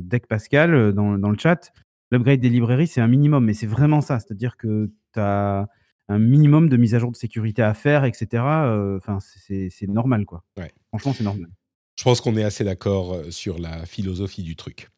Deck Pascal dans, dans, le chat, l'upgrade des librairies, c'est un minimum, mais c'est vraiment ça. C'est-à-dire que tu as un minimum de mise à jour de sécurité à faire, etc. Enfin, c'est normal, quoi. Franchement, c'est normal. Je pense qu'on est assez d'accord sur la philosophie du truc.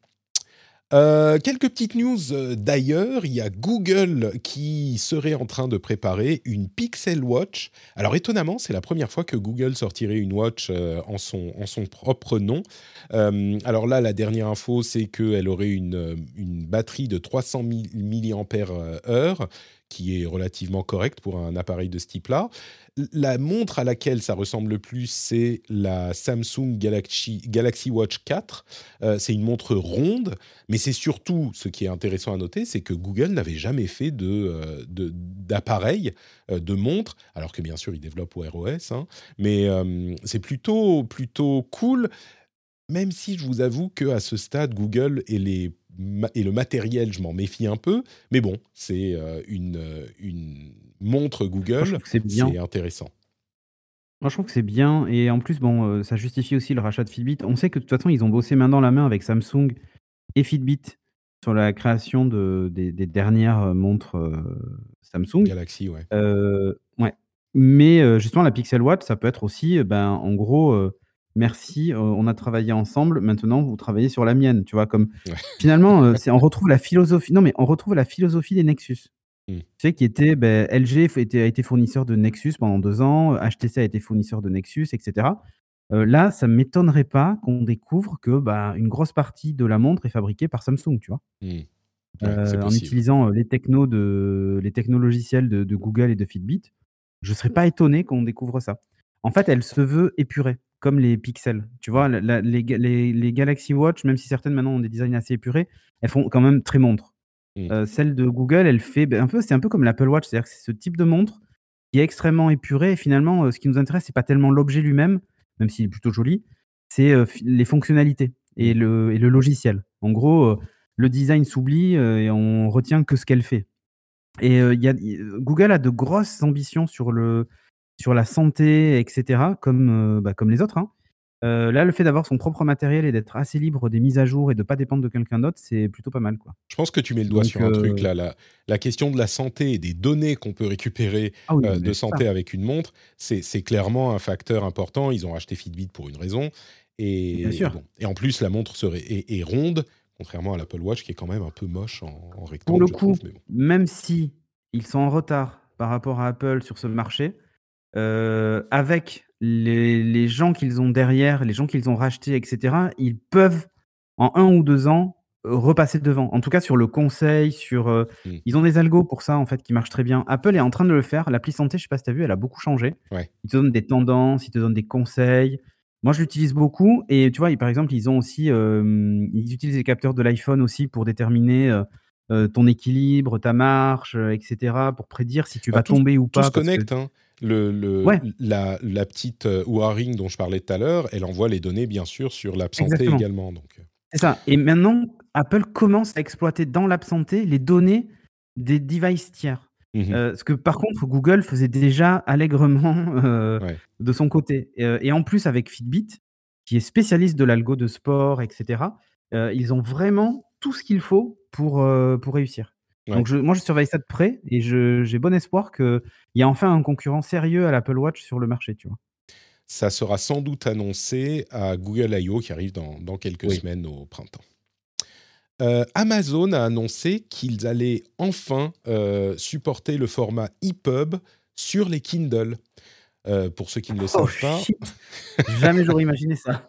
Euh, quelques petites news euh, d'ailleurs. Il y a Google qui serait en train de préparer une Pixel Watch. Alors étonnamment, c'est la première fois que Google sortirait une watch euh, en, son, en son propre nom. alors là, la dernière info, c'est qu'elle aurait une, une batterie de 300 mAh qui est relativement correcte pour un appareil de ce type-là. La montre à laquelle ça ressemble le plus, c'est la Samsung Galaxy, Galaxy Watch 4. Euh, c'est une montre ronde, mais c'est surtout, ce qui est intéressant à noter, c'est que Google n'avait jamais fait de, euh, d'appareil, euh, de, montre, alors que bien sûr, il développe Wear OS, hein, mais c'est plutôt, plutôt cool, même si je vous avoue qu'à ce stade, Google et les et le matériel, je m'en méfie un peu. Mais bon, c'est une, une montre Google, c'est intéressant. Moi, je trouve que c'est bien. Et en plus, bon, euh, ça justifie aussi le rachat de Fitbit. On sait que de toute façon, ils ont bossé main dans la main avec Samsung et Fitbit sur la création de, des, dernières euh, montres euh, Samsung. Galaxy, ouais. ouais. Mais justement, la Pixel Watch, ça peut être aussi, ben, en gros, merci, on a travaillé ensemble. Maintenant, vous travaillez sur la mienne. Tu vois, comme finalement, c'est, on retrouve la philosophie. Non, mais on retrouve la philosophie des Nexus. Mmh. Tu sais, qui était, ben, LG a été fournisseur de Nexus pendant deux ans, HTC a été fournisseur de Nexus, etc. là, ça ne m'étonnerait pas qu'on découvre que bah, une grosse partie de la montre est fabriquée par Samsung, tu vois. Mmh. en utilisant les technos de les technologiciels de, de, Google et de Fitbit, je ne serais pas étonné qu'on découvre ça. En fait, elle se veut épurée, comme les pixels. Tu vois, les, les, les, Galaxy Watch, même si certaines maintenant ont des designs assez épurés, elles font quand même très montre. Mmh. celle de Google, elle fait ben, un peu, c'est un peu comme l'Apple Watch, c'est-à-dire que c'est ce type de montre qui est extrêmement épuré. Et finalement, ce qui nous intéresse, c'est pas tellement l'objet lui-même, même s'il est plutôt joli, c'est les fonctionnalités et le, et le logiciel. En gros, le design s'oublie et on retient que ce qu'elle fait. Et y a, Google a de grosses ambitions sur, le, sur la santé, etc., comme, bah, comme les autres. Hein. Euh, là, le fait d'avoir son propre matériel et d'être assez libre des mises à jour et de ne pas dépendre de quelqu'un d'autre, c'est plutôt pas mal. Quoi. Je pense que tu mets le doigt sur un truc euh, là. La, question de la santé et des données qu'on peut récupérer ah euh, de santé avec une montre, c'est clairement un facteur important. Ils ont acheté Fitbit pour une raison. Et, et en plus, la montre serait, est, ronde, contrairement à l'Apple Watch qui est quand même un peu moche en, rectangle. Pour le coup, même si ils sont en retard par rapport à Apple sur ce marché, avec les, gens qu'ils ont derrière, les gens qu'ils ont rachetés, etc., ils peuvent, en un ou deux ans, repasser devant. En tout cas, sur le conseil, sur. Euh, mmh. Ils ont des algos pour ça, en fait, qui marchent très bien. Apple est en train de le faire. L'appli santé, je sais pas si tu as vu, elle a beaucoup changé. Ils te donnent des tendances, ils te donnent des conseils. Moi, je l'utilise beaucoup. Et tu vois, par exemple, ils ont aussi. Euh, ils utilisent les capteurs de l'iPhone aussi pour déterminer. Euh, ton équilibre, ta marche, etc., pour prédire si tu bah, vas tomber ou pas. Tout se connecte. Hein. Le, la, la, petite euh, Waring dont je parlais tout à l'heure, elle envoie les données, bien sûr, sur l'app santé également. Euh. C'est ça. Et maintenant, Apple commence à exploiter dans l'app santé les données des devices tiers. Mmh euh, ce que par contre, Google faisait déjà allègrement de son côté. et en plus, avec Fitbit, qui est spécialiste de l'algo de sport, etc., ils ont vraiment tout ce qu'il faut pour, pour réussir. Donc moi, je surveille ça de près et j'ai bon espoir qu'il y a enfin un concurrent sérieux à l'Apple Watch sur le marché, tu vois. Ça sera sans doute annoncé à Google I.O. qui arrive dans, quelques semaines au printemps. Euh, Amazon a annoncé qu'ils allaient enfin euh, supporter le format EPUB sur les Kindle. Euh, pour ceux qui ne le oh, savent pas. Jamais j'aurais imaginé ça.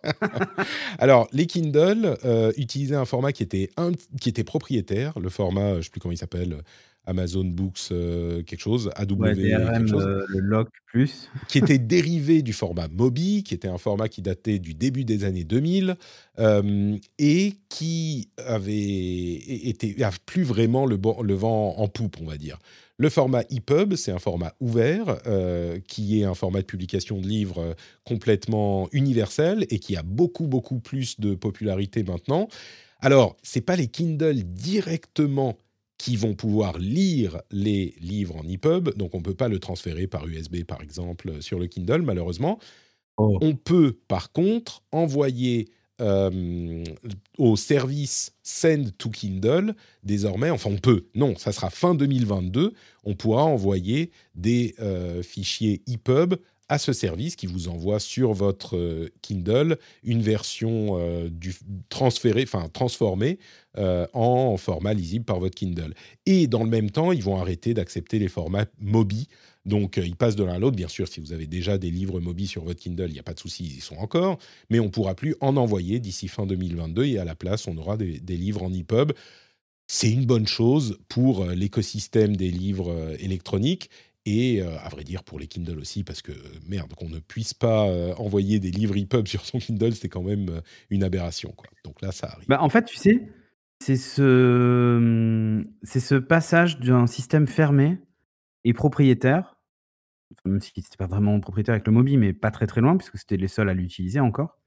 Alors, les Kindle euh, utilisaient un format qui était, qui était propriétaire, le format, je ne sais plus comment il s'appelle, Amazon Books quelque chose, AW quelque chose. le Lock Plus. qui était dérivé du format Mobi, qui était un format qui datait du début des années 2000 et qui avait été plus vraiment le, le vent en poupe, on va dire. Le format EPUB, c'est un format ouvert, euh, qui est un format de publication de livres euh, complètement universel et qui a beaucoup, beaucoup plus de popularité maintenant. Alors, ce n'est pas les Kindle directement qui vont pouvoir lire les livres en EPUB, donc on ne peut pas le transférer par USB, par exemple, sur le Kindle, malheureusement. Oh. On peut, par contre, envoyer euh, au service Send to Kindle, désormais, enfin on peut, non, ça sera fin 2022, on pourra envoyer des euh, fichiers EPUB à ce service qui vous envoie sur votre euh, Kindle une version du, transférée, enfin transformée en format lisible par votre Kindle. Et dans le même temps, ils vont arrêter d'accepter les formats Mobi donc, euh, ils passent de l'un à l'autre. Bien sûr, si vous avez déjà des livres mobiles sur votre Kindle, il n'y a pas de souci, ils y sont encore. Mais on ne pourra plus en envoyer d'ici fin 2022 et à la place, on aura des, livres en EPUB. C'est une bonne chose pour euh, l'écosystème des livres euh, électroniques et à vrai dire pour les Kindle aussi, parce que merde, qu'on ne puisse pas envoyer des livres EPUB sur son Kindle, c'est quand même une aberration. Donc là, ça arrive. Bah, en fait, tu sais, c'est ce, hum, c'est ce passage d'un système fermé et propriétaire même si c'était pas vraiment propriétaire avec le Mobi, mais pas très très loin, puisque c'était les seuls à l'utiliser encore,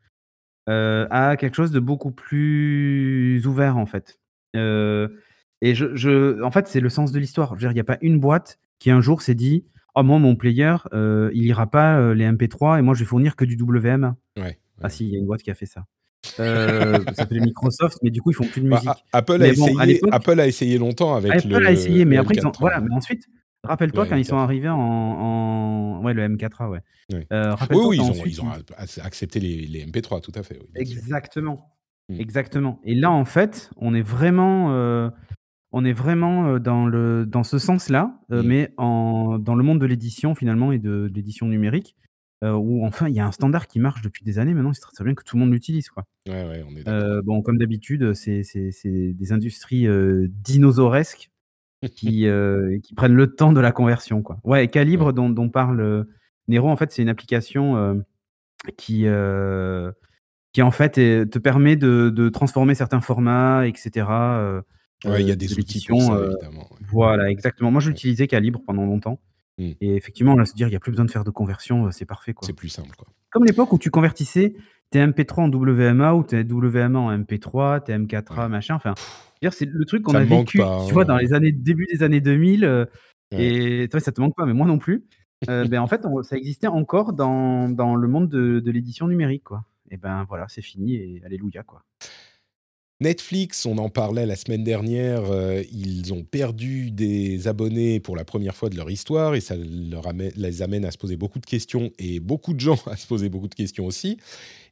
euh, à quelque chose de beaucoup plus ouvert en fait. Euh, et je, en fait, c'est le sens de l'histoire. Il n'y a pas une boîte qui un jour s'est dit Oh, moi, mon player, euh, il ira pas les MP3 et moi, je vais fournir que du WM. Ouais, Ah, si, il y a une boîte qui a fait ça. ça s'appelle Microsoft, mais du coup, ils font plus de bah, musique. Apple, a essayé, Apple a essayé longtemps avec Apple le. Apple a essayé, mais après, ils ont, voilà, mais ensuite, Rappelle-toi quand ils sont arrivés en, Ouais, le M4A, ouais. Euh, oui, oui, ils, ont, accepté les, MP3, tout à fait. Exactement. Hmm. Exactement. Et là, en fait, on est vraiment, euh, on est vraiment euh, dans, le, dans ce sens-là, hmm. mais en, dans le monde de l'édition, finalement, et de, l'édition numérique, où enfin, il y a un standard qui marche depuis des années maintenant, c'est très bien que tout le monde l'utilise. Quoi. Ouais, ouais, on est bon, comme d'habitude, c'est des industries dinosauresques qui, euh, qui prennent le temps de la conversion. Quoi. Ouais, et Calibre, dont, dont, parle euh, Nero, en fait, c'est une application euh, qui, qui, en fait, te permet de, de, transformer certains formats, etc. il y a des outils pour ça, évidemment. Voilà, exactement. Moi, j'utilisais Calibre pendant longtemps. Mmh. Et effectivement, là, se dire, il n'y a plus besoin de faire de conversion, c'est parfait. C'est plus simple. Quoi. Comme l'époque où tu convertissais tes MP3 en WMA ou tes WMA en MP3, tes M4A, machin. Enfin, c'est le truc qu'on a vécu, tu vois, dans les années début des années 2000. Euh, et toi, ça te manque pas, mais moi non plus. Euh, ben, en fait, ça existait encore dans, dans le monde de, de l'édition numérique, quoi. Et ben voilà, c'est fini et alléluia, quoi. Netflix, on en parlait la semaine dernière, euh, ils ont perdu des abonnés pour la première fois de leur histoire et ça les amène à se poser beaucoup de questions et beaucoup de gens à se poser beaucoup de questions aussi. Et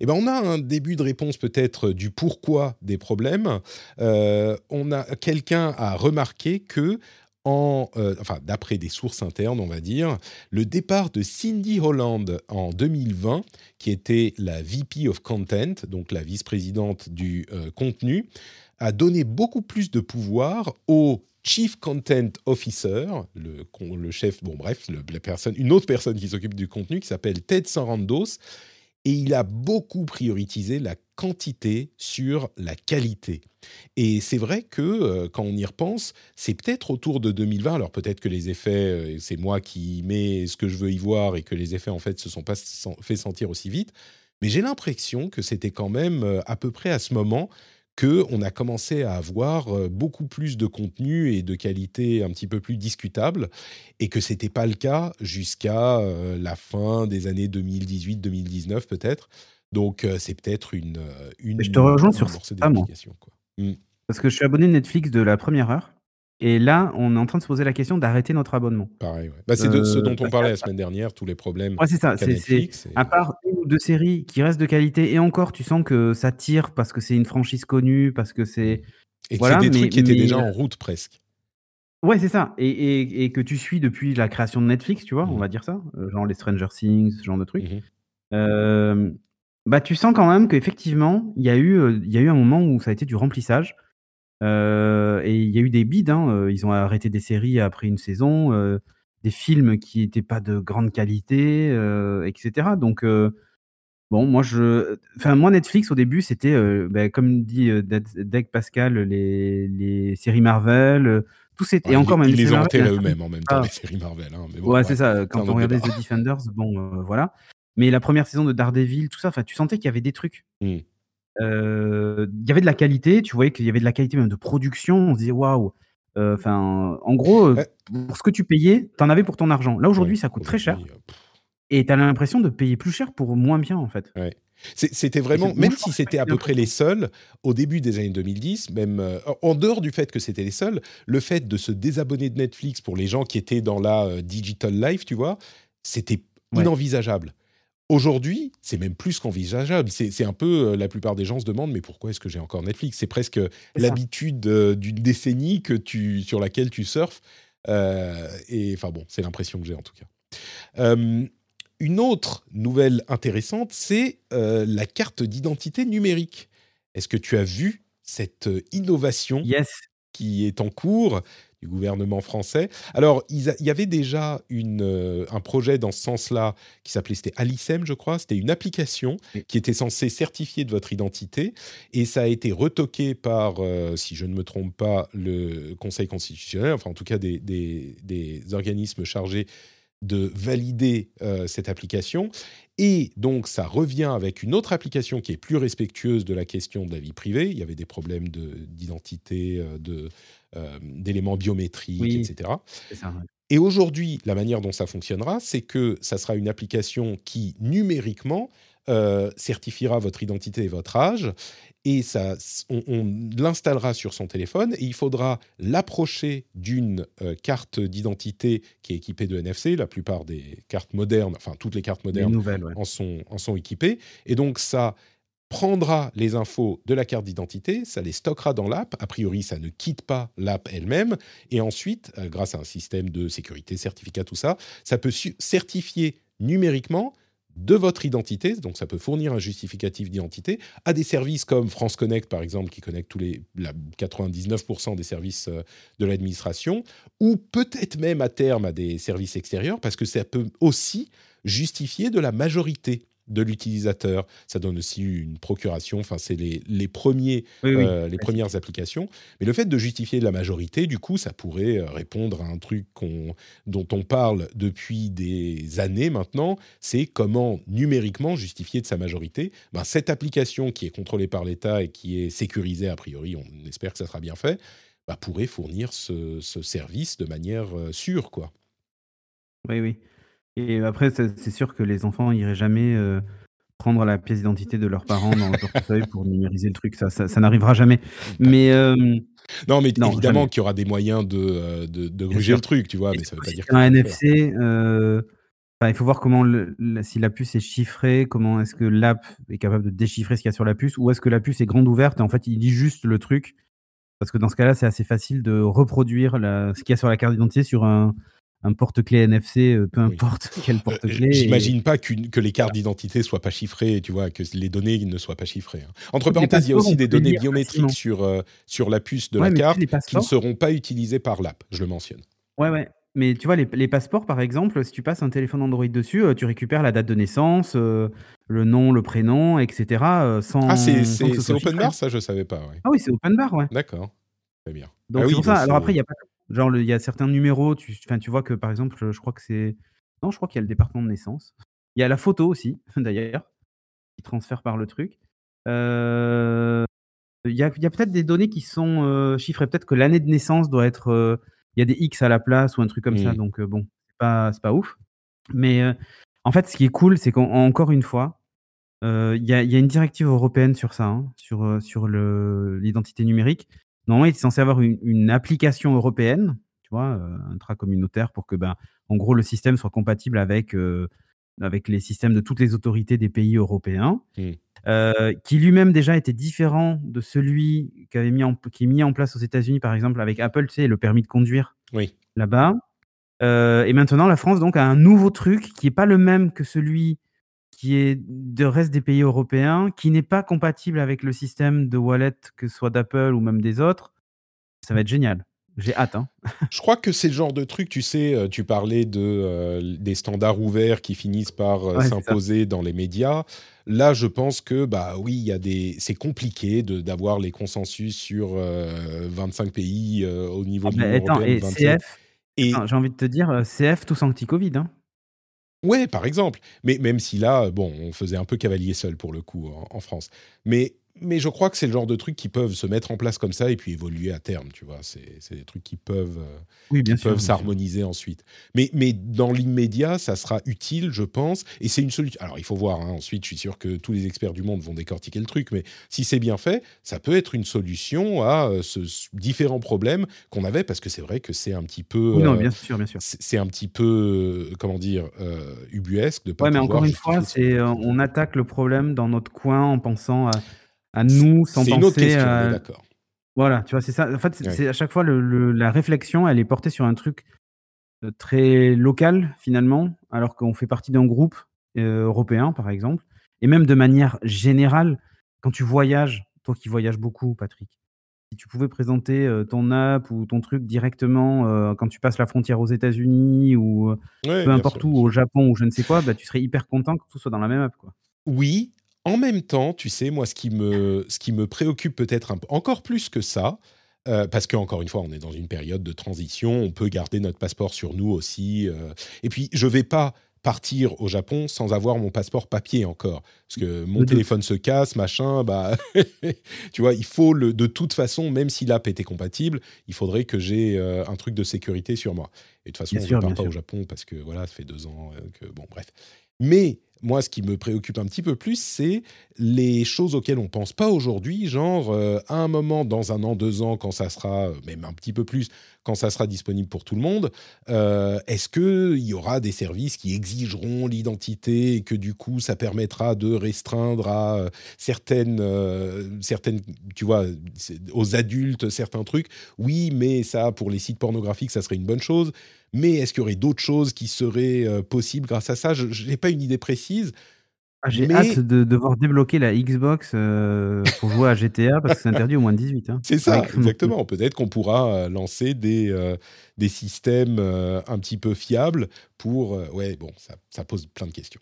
eh ben on a un début de réponse peut-être du pourquoi des problèmes. Euh, on a quelqu'un a remarqué que euh, enfin, d'après des sources internes, on va dire, le départ de Cindy Holland en 2020, qui était la VP of Content, donc la vice-présidente du euh, contenu, a donné beaucoup plus de pouvoir au Chief Content Officer, le, chef, bon bref, la personne, une autre personne qui s'occupe du contenu, qui s'appelle Ted Sarandos, et il a beaucoup prioritisé la quantité sur la qualité. Et c'est vrai que euh, quand on y repense, c'est peut-être autour de 2020, alors peut-être que les effets, euh, c'est moi qui mets ce que je veux y voir et que les effets en fait se sont pas fait sentir aussi vite, mais j'ai l'impression que c'était quand même euh, à peu près à ce moment qu'on a commencé à avoir beaucoup plus de contenu et de qualité un petit peu plus discutable, et que c'était pas le cas jusqu'à la fin des années 2018-2019 peut-être. Donc euh, c'est peut-être une, une. Je te rejoins sur ça, mmh. Parce que je suis abonné Netflix de la première heure. Et là, on est en train de se poser la question d'arrêter notre abonnement. Pareil, bah, c'est de ce dont on parlait la semaine dernière, tous les problèmes. Ouais, c'est ça. C'est, À part une ou deux séries qui restent de qualité, et encore, tu sens que ça tire parce que c'est une franchise connue, parce que c'est. Et que c'est des trucs qui étaient déjà en route presque. Ouais, c'est ça. Et, et, que tu suis depuis la création de Netflix, tu vois, on mmh. va dire ça. Euh, genre les Stranger Things, ce genre de trucs. Mmh euh, bah, tu sens quand même qu'effectivement, il y, a eu, euh, il y a eu un moment où ça a été du remplissage. et il y a eu des bides, hein, ils ont arrêté des séries après une saison, des films qui n'étaient pas de grande qualité, etc. Donc Bon, moi, je, enfin, moi, Netflix au début, c'était, bah, comme dit Deg Pascal, les, les séries Marvel, tout c'était et encore même. Ils les ont enterrés eux-mêmes en même temps, les séries Marvel. Hein, mais ouais, c'est ça. Quand on regardait The Defenders, bon, voilà. Mais la première saison de Daredevil, tout ça, enfin, tu sentais qu'il y avait des trucs. Mmh. il y avait de la qualité, tu voyais qu'il y avait de la qualité même de production. On se disait waouh. Enfin, en gros, pour ce que tu payais, tu en avais pour ton argent. Là aujourd'hui, ça coûte très cher. Et tu as l'impression de payer plus cher pour moins bien, en fait. Ouais. C'était vraiment, même si c'était à peu près les seuls, au début des années 2010, même euh, en dehors du fait que c'était les seuls, le fait de se désabonner de Netflix pour les gens qui étaient dans la euh, digital life, tu vois, c'était inenvisageable. Aujourd'hui, c'est même plus qu'envisageable. C'est un peu, euh, la plupart des gens se demandent, mais pourquoi est-ce que j'ai encore Netflix? C'est presque l'habitude d'une décennie que tu, sur laquelle tu surfes. et enfin bon, c'est l'impression que j'ai en tout cas. Une autre nouvelle intéressante, c'est euh, la carte d'identité numérique. Est-ce que tu as vu cette euh, innovation qui est en cours? Du gouvernement français Alors, il y avait déjà une, euh, un projet dans ce sens-là qui s'appelait, c'était Alicem, je crois, c'était une application qui était censée certifier de votre identité, et ça a été retoqué par, si je ne me trompe pas, le Conseil constitutionnel, enfin en tout cas des, des, des organismes chargés de valider euh, cette application. Et donc, ça revient avec une autre application qui est plus respectueuse de la question de la vie privée. Il y avait des problèmes d'identité, euh, de, euh, d'éléments biométriques, etc. Et aujourd'hui, la manière dont ça fonctionnera, c'est que ça sera une application qui, numériquement, certifiera votre identité et votre âge et ça, on, l'installera sur son téléphone et il faudra l'approcher d'une euh, carte d'identité qui est équipée de NFC. La plupart des cartes modernes, enfin toutes les cartes modernes en, sont, en sont équipées. Et donc ça prendra les infos de la carte d'identité, ça les stockera dans l'app. A priori, ça ne quitte pas l'app elle-même. Et ensuite, euh, grâce à un système de sécurité, certificat, tout ça, ça peut certifier numériquement de votre identité, donc ça peut fournir un justificatif d'identité, à des services comme France Connect, par exemple, qui connecte tous les 99% des services euh, de l'administration, ou peut-être même à terme à des services extérieurs, parce que ça peut aussi justifier de la majorité de l'utilisateur. Ça donne aussi une procuration. Enfin, c'est les, les, premiers, euh, les premières applications. Mais le fait de justifier la majorité, du coup, ça pourrait euh, répondre à un truc dont on parle depuis des années maintenant. C'est comment numériquement justifier de sa majorité. Ben, cette application qui est contrôlée par l'État et qui est sécurisée a priori, on espère que ça sera bien fait, ben, pourrait fournir ce, service de manière euh, sûre, quoi. Oui, oui. Et après, c'est sûr que les enfants n'iraient jamais prendre la pièce d'identité de leurs parents dans le portefeuille pour numériser le truc. Ça, ça, n'arrivera jamais. Mais non, mais évidemment qu'il y aura des moyens de, de, de gruger le truc, tu vois. Mais ça veut pas dire un NFC. il faut voir comment si la puce est chiffrée, comment est-ce que l'app est capable de déchiffrer ce qu'il y a sur la puce, ou est-ce que la puce est grande ouverte et en fait il lit juste le truc. Parce que dans ce cas-là, c'est assez facile de reproduire ce qu'il y a sur la carte d'identité sur un, un porte-clés NFC, euh, peu importe quel euh, porte-clés. J'imagine pas que les cartes d'identité soient pas chiffrées, tu vois, que les données ne soient pas chiffrées. Hein. Entre parenthèses, il y a aussi des données biométriques sur, euh, sur la puce de la carte qui ne seront pas utilisées par l'app, je le mentionne. Ouais, ouais. Mais tu vois, les, passeports, par exemple, si tu passes un téléphone Android dessus, tu récupères la date de naissance, le nom, le prénom, etc. sans, ah, c'est open bar, ça, je savais pas. Ah oui, c'est open bar, ouais. D'accord. Très bien. Donc, ah c'est pour ça. Alors après, il n'y a pas Genre, il y a certains numéros, tu, tu vois que par exemple, je crois que c'est. Non, je crois qu'il y a le département de naissance. Il y a la photo aussi, d'ailleurs, qui transfère par le truc. Euh, il y a, a peut-être des données qui sont euh, chiffrées. Peut-être que l'année de naissance doit être. Euh, il y a des X à la place ou un truc comme ça. Mmh. Donc, bon, c'est pas, pas ouf. Mais en fait, ce qui est cool, c'est qu'encore une fois, il y, a, y, a, une directive européenne sur ça, hein, sur, sur l'identité numérique. Normalement, il est censé avoir une, application européenne, tu vois, euh, intra-communautaire, pour que, ben, en gros, le système soit compatible avec, euh, avec les systèmes de toutes les autorités des pays européens, mmh. euh, qui lui-même déjà était différent de celui mis en, qui est mis en place aux États-Unis, par exemple, avec Apple, tu sais, le permis de conduire oui. là-bas. et maintenant, la France donc a un nouveau truc qui n'est pas le même que celui qui est de reste des pays européens, qui n'est pas compatible avec le système de wallet, que ce soit d'Apple ou même des autres. Ça va être génial. J'ai hâte. Hein. Je crois que c'est le genre de truc, tu sais, euh, tu parlais de, euh, des standards ouverts qui finissent par euh, s'imposer dans les médias. Là, je pense que, bah oui, il y a des, c'est compliqué d'avoir les consensus sur 25 pays au niveau ah, de l'Union Et CF, et... j'ai envie de te dire, CF tous anti-Covid. Hein. Ouais, par exemple. Mais même si là, bon, on faisait un peu cavalier seul pour le coup en France. Mais mais je crois que c'est le genre de trucs qui peuvent se mettre en place comme ça et puis évoluer à terme, tu vois. C'est des trucs qui peuvent, euh, peuvent s'harmoniser ensuite. Mais, mais dans l'immédiat, ça sera utile, je pense. Et c'est une solution. Alors, il faut voir. Hein, ensuite, je suis sûr que tous les experts du monde vont décortiquer le truc. Mais si c'est bien fait, ça peut être une solution à euh, ce, différents problèmes qu'on avait parce que c'est vrai que c'est un petit peu. non, euh, bien sûr, bien sûr. C'est un petit peu, comment dire, ubuesque de pas. Ouais, mais encore une fois, c'est on attaque le problème dans notre coin en pensant à à nous sans penser. C'est une autre question, d'accord. Voilà, tu vois, c'est ça. En fait, c'est à chaque fois le, la réflexion, elle est portée sur un truc euh, très local finalement, alors qu'on fait partie d'un groupe euh, européen, par exemple, et même de manière générale, quand tu voyages, toi qui voyages beaucoup, Patrick, si tu pouvais présenter euh, ton app ou ton truc directement quand tu passes la frontière aux États-Unis ou peu importe où, au Japon ou je ne sais quoi, bah, tu serais hyper content que tout soit dans la même app, quoi. Oui, en même temps, tu sais, moi, ce qui me, ce qui me préoccupe peut-être encore plus que ça, euh, parce qu'encore une fois, on est dans une période de transition, on peut garder notre passeport sur nous aussi. Euh, et puis, je ne vais pas partir au Japon sans avoir mon passeport papier encore. Parce que mon téléphone se casse, machin, bah, tu vois, il faut le, de toute façon, même si l'app était compatible, il faudrait que j'ai euh, un truc de sécurité sur moi. Et de toute façon, on ne part pas au Japon parce que voilà, ça fait deux ans que, bon, bref. Mais moi, ce qui me préoccupe un petit peu plus, c'est les choses auxquelles on pense pas aujourd'hui, genre euh, à un moment, dans un an, deux ans, quand ça sera, euh, même un petit peu plus, quand ça sera disponible pour tout le monde, euh, est-ce qu'il y aura des services qui exigeront l'identité et que du coup, ça permettra de restreindre à certaines, certaines, tu vois, aux adultes certains trucs? Oui, mais ça, pour les sites pornographiques, ça serait une bonne chose. Mais est-ce qu'il y aurait d'autres choses qui seraient euh, possibles grâce à ça? Je n'ai pas une idée précise. Ah, j'ai hâte de devoir débloquer la Xbox euh, pour jouer à GTA parce que c'est interdit au moins de 18. Hein. C'est ça, exactement. Peut-être qu'on pourra euh, lancer des, des systèmes un petit peu fiables pour... ouais, bon, ça, ça, pose plein de questions.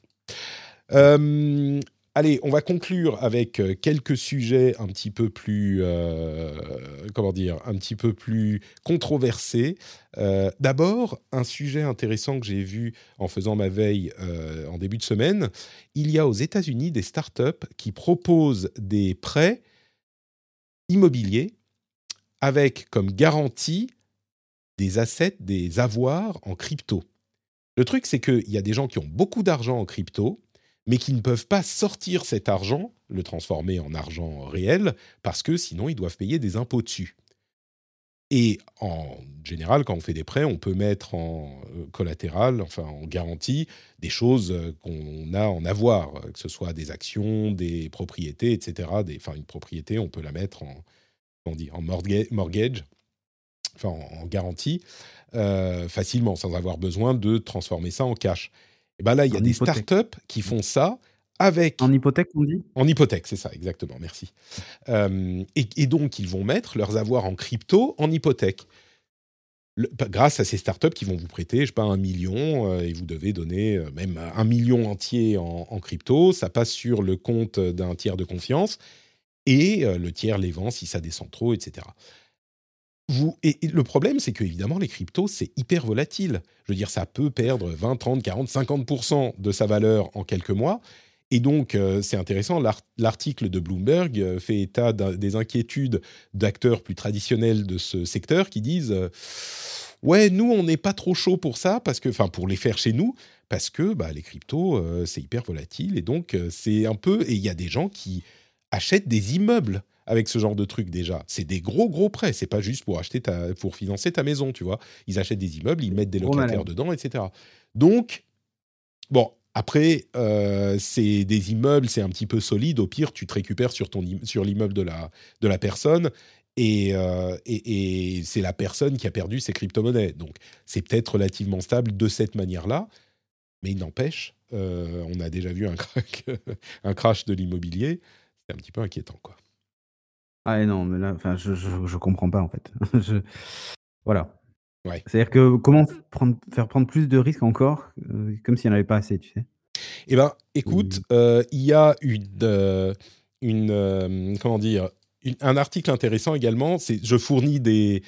Allez, on va conclure avec euh, quelques sujets un petit peu plus, euh, comment dire, un petit peu plus controversés. Euh, d'abord, un sujet intéressant que j'ai vu en faisant ma veille en début de semaine. Il y a aux États-Unis des startups qui proposent des prêts immobiliers avec comme garantie des assets, des avoirs en crypto. Le truc, c'est qu'il y a des gens qui ont beaucoup d'argent en crypto mais qui ne peuvent pas sortir cet argent, le transformer en argent réel, parce que sinon ils doivent payer des impôts dessus. Et en général, quand on fait des prêts, on peut mettre en euh, collatéral, enfin en garantie, des choses euh, qu'on a en avoir, que ce soit des actions, des propriétés, etc. Des, enfin, une propriété, on peut la mettre en, on dit, en mortgage, enfin en, garantie, euh, facilement, sans avoir besoin de transformer ça en cash. Et ben là, il y a des startups qui font ça avec. En hypothèque, on dit? En hypothèque, c'est ça, exactement, merci. Euh, et, donc, ils vont mettre leurs avoirs en crypto en hypothèque. grâce à ces startups qui vont vous prêter, je sais pas, un million, euh, et vous devez donner euh, même un million entier en, en, crypto, ça passe sur le compte d'un tiers de confiance, et le tiers les vend si ça descend trop, etc et, le problème, c'est que évidemment, les cryptos, c'est hyper volatile. Je veux dire, ça peut perdre 20, 30, 40, 50% de sa valeur en quelques mois. Et donc, euh, c'est intéressant, l'article de Bloomberg euh, fait état des inquiétudes d'acteurs plus traditionnels de ce secteur qui disent euh, Ouais, nous, on n'est pas trop chaud pour ça, parce que, enfin, pour les faire chez nous, parce que bah, les cryptos, c'est hyper volatile. Et donc, c'est un peu. Et il y a des gens qui achètent des immeubles avec ce genre de truc déjà. C'est des gros gros prêts. C'est pas juste pour acheter ta, pour financer ta maison, tu vois. Ils achètent des immeubles, ils mettent des locataires dedans, etc. Donc bon. Après, euh, c'est des immeubles, c'est un petit peu solide. Au pire, tu te récupères sur, ton, sur l'immeuble de la, de la personne euh, et, et, c'est la personne qui a perdu ses crypto-monnaies. Donc, c'est peut-être relativement stable de cette manière-là. Mais il n'empêche, euh, on a déjà vu un, un crash de l'immobilier. C'est un petit peu inquiétant, quoi. Ah non, mais là, enfin, je, je, je comprends pas en fait. je... Voilà. Ouais. C'est-à-dire que comment prendre, faire prendre plus de risques encore, euh, comme s'il n'y en avait pas assez, tu sais? Eh ben, écoute, euh, il y a une, euh, une comment dire, un article intéressant également. C'est, je fournis des,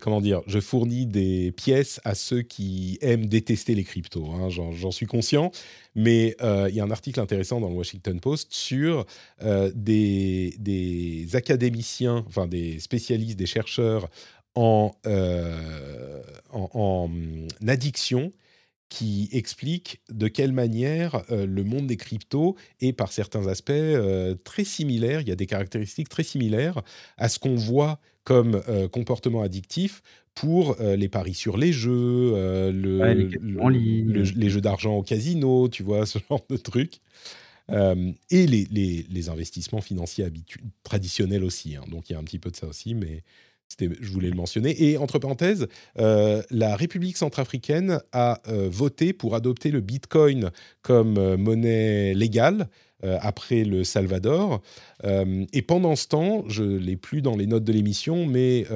comment dire, je fournis des pièces à ceux qui aiment détester les cryptos. hein, j'en, suis conscient, mais euh, il y a un article intéressant dans le Washington Post sur euh, des, des académiciens, enfin des spécialistes, des chercheurs en, euh, en, hum, addiction qui explique de quelle manière euh, le monde des cryptos est par certains aspects euh, très similaire, il y a des caractéristiques très similaires à ce qu'on voit comme euh, comportement addictif pour les paris sur les jeux, le, Ouais, les le- le- jeux d'argent au casino, tu vois, ce genre de trucs. Et les, investissements financiers traditionnels aussi. hein. Donc il y a un petit peu de ça aussi, mais je voulais le mentionner. Et entre parenthèses, euh, la République centrafricaine a euh, voté pour adopter le Bitcoin comme euh, monnaie légale après le Salvador. Et pendant ce temps, je l'ai plus dans les notes de l'émission, mais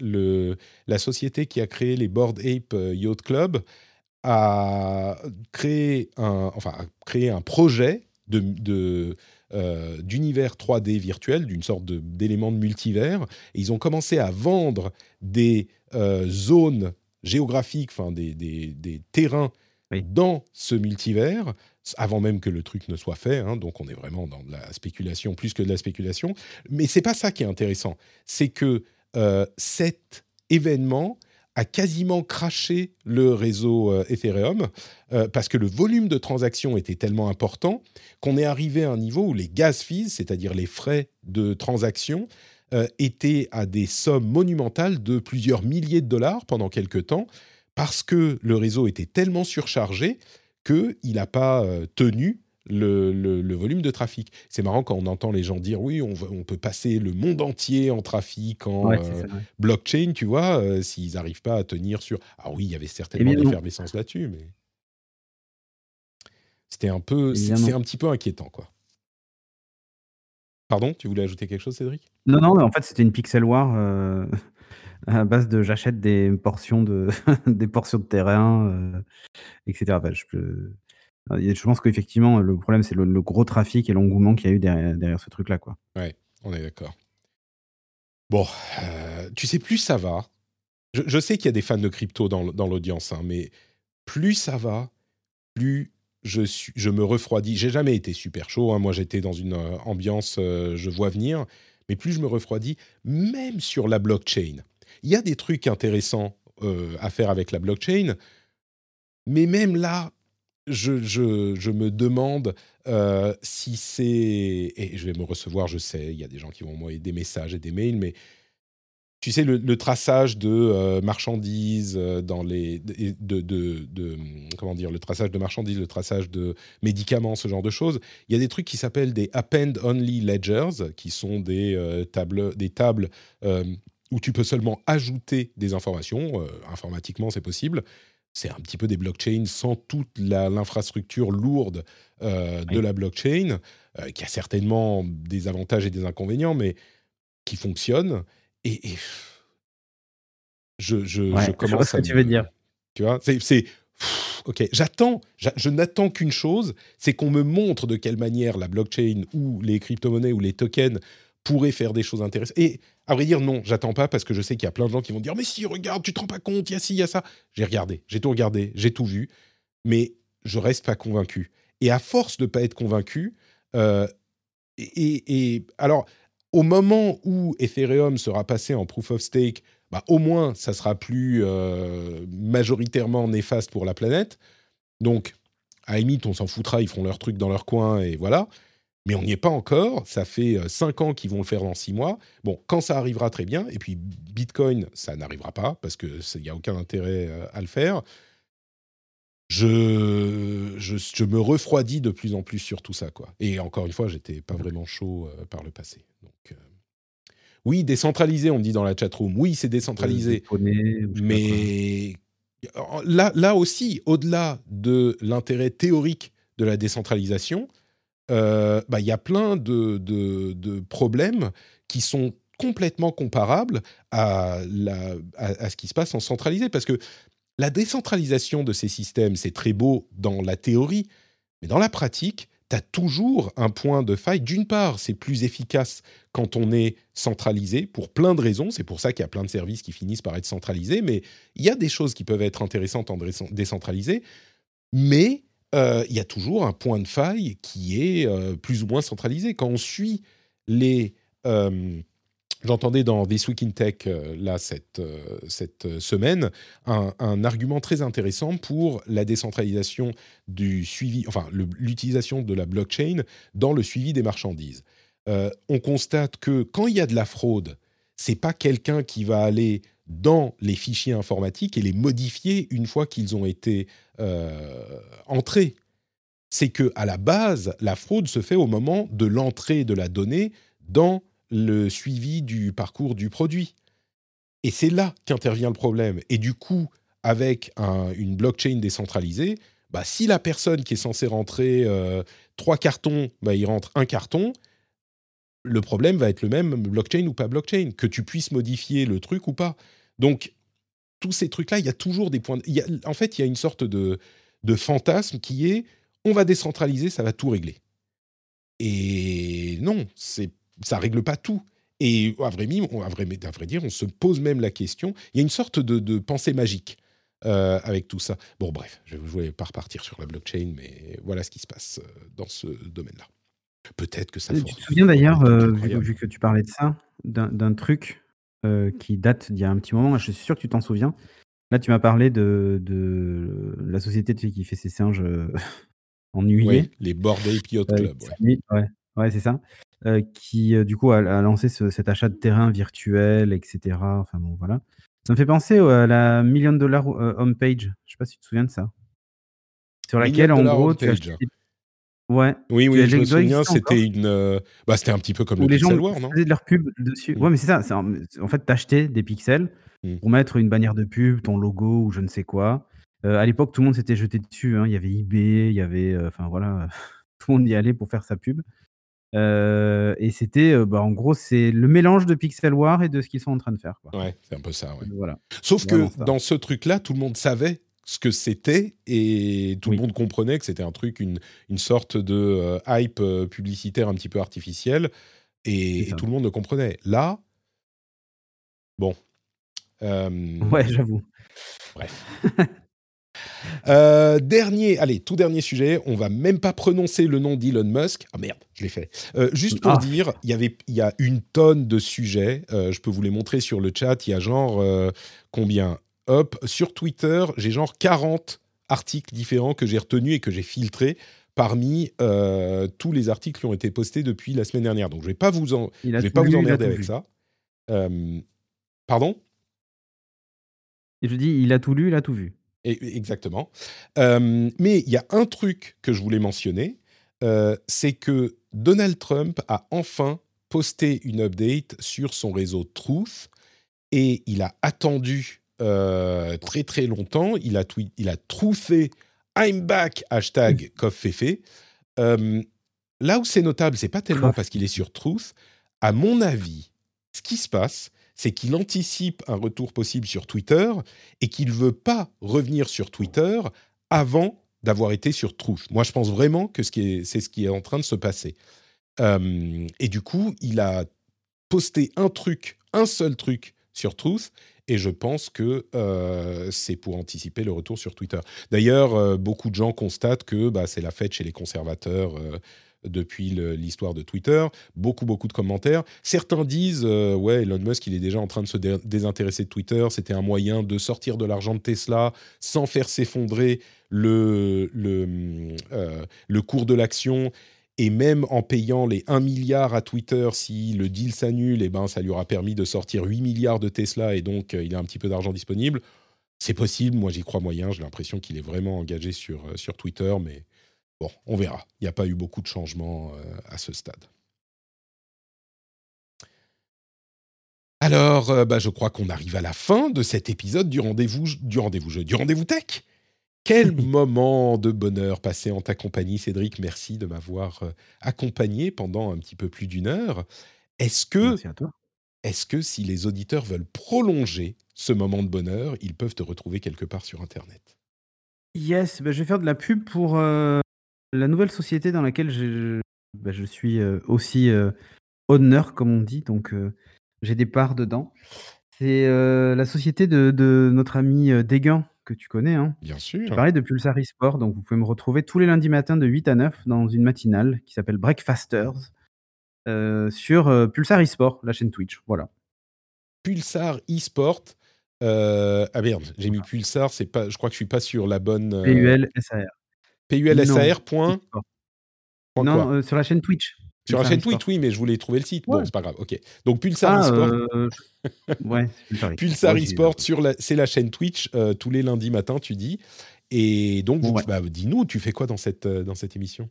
la société qui a créé les Bored Ape Yacht Club a créé un, projet de, euh, d'univers 3D virtuel, d'une sorte de- d'élément de multivers. Et ils ont commencé à vendre des euh, zones géographiques, enfin des, des- des terrains Oui. dans ce multivers, avant même que le truc ne soit fait. hein. donc on est vraiment dans de la spéculation plus que de la spéculation. Mais c'est pas ça qui est intéressant. C'est que euh, cet événement a quasiment craché le réseau euh, Ethereum euh, parce que le volume de transactions était tellement important qu'on est arrivé à un niveau où les gas fees, c'est-à-dire les frais de transaction, euh, étaient à des sommes monumentales de plusieurs milliers de dollars pendant quelques temps parce que le réseau était tellement surchargé qu'il n'a pas tenu le, le- le volume de trafic. C'est marrant quand on entend les gens dire oui, on, peut passer le monde entier en trafic, en Ouais, euh, blockchain, tu vois, euh, s'ils n'arrivent pas à tenir sur... Ah oui, il y avait certainement l'effervescence là-dessus, mais... C'était un peu... C'est un petit peu inquiétant, quoi. Pardon, tu voulais ajouter quelque chose, Cédric? Non, non, mais en fait, c'était une pixel war euh, à base de j'achète des portions de des portions de terrain, euh, etc. Enfin, je, peux- je pense qu'effectivement, le problème, c'est le, gros trafic et l'engouement qu'il y a eu derrière, ce truc-là, quoi. On est d'accord. Bon, euh, tu sais, plus ça va. Je, sais qu'il y a des fans de crypto dans, l'audience, hein, mais plus ça va, plus je, me refroidis. J'ai jamais été super chaud. hein. Moi, j'étais dans une euh, ambiance, euh, je vois venir. Mais plus je me refroidis, même sur la blockchain. Il y a des trucs intéressants à faire avec la blockchain, mais même là, je, me demande euh, si c'est... Et je vais me recevoir, je sais, il y a des gens qui vont m'envoyer des messages et des mails, mais tu sais, le, traçage de euh, marchandises euh, dans les... De, Comment dire Le traçage de marchandises, le traçage de médicaments, ce genre de choses. Il y a des trucs qui s'appellent des append-only ledgers, qui sont des, tables, des tables où tu peux seulement ajouter des informations. Informatiquement, c'est possible. C'est un petit peu des blockchains sans toute l'infrastructure lourde euh, de la blockchain, euh, qui a certainement des avantages et des inconvénients, mais qui fonctionne. Et, et je, je, Ouais, je je vois commence ce à que tu veux dire. Tu vois, c'est, ok. J'attends, j'a- je n'attends qu'une chose, c'est qu'on me montre de quelle manière la blockchain ou les crypto-monnaies ou les tokens pourraient faire des choses intéressantes. Et à vrai dire, non, j'attends pas parce que je sais qu'il y a plein de gens qui vont dire mais si, regarde, tu te rends pas compte, il y a ci, il y a ça. J'ai regardé, j'ai tout regardé, j'ai tout vu, mais je reste pas convaincu. Et à force de pas être convaincu, euh, et, et- alors au moment où Ethereum sera passé en proof of stake, bah, au moins ça sera plus euh, majoritairement néfaste pour la planète. Donc, à la limite, on s'en foutra, ils feront leur truc dans leur coin et voilà. Mais on n'y est pas encore. Ça fait euh, cinq ans qu'ils vont le faire dans six mois. Bon, quand ça arrivera, très bien. Et puis, Bitcoin, ça n'arrivera pas parce qu'il n'y a aucun intérêt euh, à le faire. Je, je, je me refroidis de plus en plus sur tout ça. Quoi. Et encore une fois, j'étais pas vraiment chaud euh, par le passé. Donc, euh, oui, décentralisé, on me dit dans la chatroom. Oui, c'est décentralisé. Euh. Mais là, là aussi, au-delà de l'intérêt théorique de la décentralisation, euh, bah, il y a plein de, de- problèmes qui sont complètement comparables à, à, ce qui se passe en centralisé. Parce que la décentralisation de ces systèmes, c'est très beau dans la théorie, mais dans la pratique, tu as toujours un point de faille. D'une part, c'est plus efficace quand on est centralisé, pour plein de raisons. C'est pour ça qu'il y a plein de services qui finissent par être centralisés, mais il y a des choses qui peuvent être intéressantes en décentralisé. Mais euh, il y a toujours un point de faille qui est euh, plus ou moins centralisé. Quand on suit les... Euh, j'entendais dans This Week in Tech, là, cette, cette semaine, un, un, argument très intéressant pour la décentralisation du suivi, enfin, l'utilisation de la blockchain dans le suivi des marchandises. on constate que quand il y a de la fraude, c'est pas quelqu'un qui va aller dans les fichiers informatiques et les modifier une fois qu'ils ont été euh, entrés. C'est que à la base, la fraude se fait au moment de l'entrée de la donnée dans le suivi du parcours du produit. Et c'est là qu'intervient le problème. Et du coup, avec une blockchain décentralisée, bah, si la personne qui est censée rentrer euh, trois cartons, bah, il rentre un carton, le problème va être le même, blockchain ou pas blockchain, que tu puisses modifier le truc ou pas. Donc, tous ces trucs-là, il y a toujours des points. en fait, il y a une sorte de, fantasme qui est on va décentraliser, ça va tout régler. Et non, c'est ça règle pas tout. Et à vrai, dire, on se pose même la question. Il y a une sorte de, pensée magique euh, avec tout ça. Bon, bref, je ne vais pas repartir sur la blockchain, mais voilà ce qui se passe euh, dans ce domaine-là. Peut-être que ça. Tu te souviens d'ailleurs, euh, vu, que tu parlais de ça, d'un truc euh, qui date d'il y a un petit moment. Je suis sûr que tu t'en souviens. Là, tu m'as parlé de, de la société qui fait ses singes euh, ennuyés. Oui, les Yacht euh, Club. Ouais, ouais, c'est ça. qui, du coup, a, lancé cet achat de terrain virtuel, etc. Enfin, bon, voilà. Ça me fait penser à la Million Dollar Homepage. Je sais pas si tu te souviens de ça. Sur laquelle, en gros, tu achètes Ouais. Oui, oui, je me souviens, c'était une. Euh, bah, c'était un petit peu comme le les Pixel gens non faisaient de leur pub dessus. Mmh. Ouais, mais c'est ça. En, fait, t'achetais des pixels mmh. pour mettre une bannière de pub, ton logo ou je ne sais quoi. Euh, à l'époque, tout le monde s'était jeté dessus. Hein. Il y avait eBay, il y avait. Euh, enfin, voilà. tout le monde y allait pour faire sa pub. et c'était, bah, en gros, c'est le mélange de Pixel War et de ce qu'ils sont en train de faire. Quoi. Ouais, c'est un peu ça. Ouais. Voilà. Sauf que dans ce truc-là, tout le monde savait ce que c'était et tout le monde comprenait que c'était un truc, une, une sorte de euh, hype euh, publicitaire un petit peu artificielle et, tout le monde le comprenait. Là, bon. Euh, ouais, j'avoue. Bref. dernier, allez, tout dernier sujet. On va même pas prononcer le nom d'Elon Musk. Ah merde, je l'ai fait. juste pour ah. dire, il y avait, il y a une tonne de sujets. je peux vous les montrer sur le chat. Il y a genre combien? Hop, sur Twitter, j'ai genre 40 articles différents que j'ai retenus et que j'ai filtrés parmi euh, tous les articles qui ont été postés depuis la semaine dernière. Donc je ne vais pas vous, en, vais pas vous emmerder avec ça. Euh, pardon? Et je dis, il a tout lu, il a tout vu. Et, exactement. Euh, mais il y a un truc que je voulais mentionner, c'est que Donald Trump a enfin posté une update sur son réseau Truth et il a attendu euh, très très longtemps. Il a, il a trouffé I'm back, hashtag Koffefe. Euh, là où c'est notable, c'est pas tellement parce qu'il est sur Truth. À mon avis, ce qui se passe, c'est qu'il anticipe un retour possible sur Twitter et qu'il veut pas revenir sur Twitter avant d'avoir été sur Truth. Moi, je pense vraiment que c'est ce qui est en train de se passer. Euh, et du coup, il a posté un truc, un seul truc sur Truth, et je pense que euh, c'est pour anticiper le retour sur Twitter. D'ailleurs, euh, beaucoup de gens constatent que bah, c'est la fête chez les conservateurs euh, depuis l'histoire de Twitter. Beaucoup, beaucoup de commentaires. Certains disent, ouais, Elon Musk, il est déjà en train de se désintéresser de Twitter. C'était un moyen de sortir de l'argent de Tesla sans faire s'effondrer le, le, le cours de l'action et même en payant les 1 milliard à Twitter, si le deal s'annule, eh ben, ça lui aura permis de sortir 8 milliards de Tesla et donc euh, il a un petit peu d'argent disponible. C'est possible, moi j'y crois moyen, j'ai l'impression qu'il est vraiment engagé sur, euh, sur Twitter, mais bon, on verra. Il n'y a pas eu beaucoup de changements euh, à ce stade. Alors, bah, je crois qu'on arrive à la fin de cet épisode du rendez-vous du rendez-vous du rendez-vous tech. Quel moment de bonheur passé en ta compagnie, Cédric? Merci de m'avoir euh, accompagné pendant un petit peu plus d'une heure. Est-ce que, est-ce que si les auditeurs veulent prolonger ce moment de bonheur, ils peuvent te retrouver quelque part sur Internet? Yes, bah, je vais faire de la pub pour euh, la nouvelle société dans laquelle je, bah, je suis euh, aussi euh, honneur, comme on dit, donc j'ai des parts dedans. C'est la société de, de, notre ami Déguin, que tu connais. Hein. Bien sûr. Je parlais de Pulsar eSport, donc vous pouvez me retrouver tous les lundis matins de 8 à 9 dans une matinale qui s'appelle Breakfasters sur Pulsar eSport, la chaîne Twitch. Voilà. Pulsar eSport. Euh, ah merde, j'ai mis Pulsar, c'est pas, je crois que je suis pas sur la bonne. Euh... PULSAR. PULSAR. Point... Non, euh, sur la chaîne Twitch. Sur la chaîne Twitch, oui, mais je voulais trouver le site. Bon, c'est pas grave. Ok. Donc Pulsar ah, eSport. Euh, ouais. Pulsar eSport sur la, c'est la chaîne Twitch tous les lundis matins, tu dis. Et donc, bah, dis-nous, tu fais quoi dans cette dans cette émission?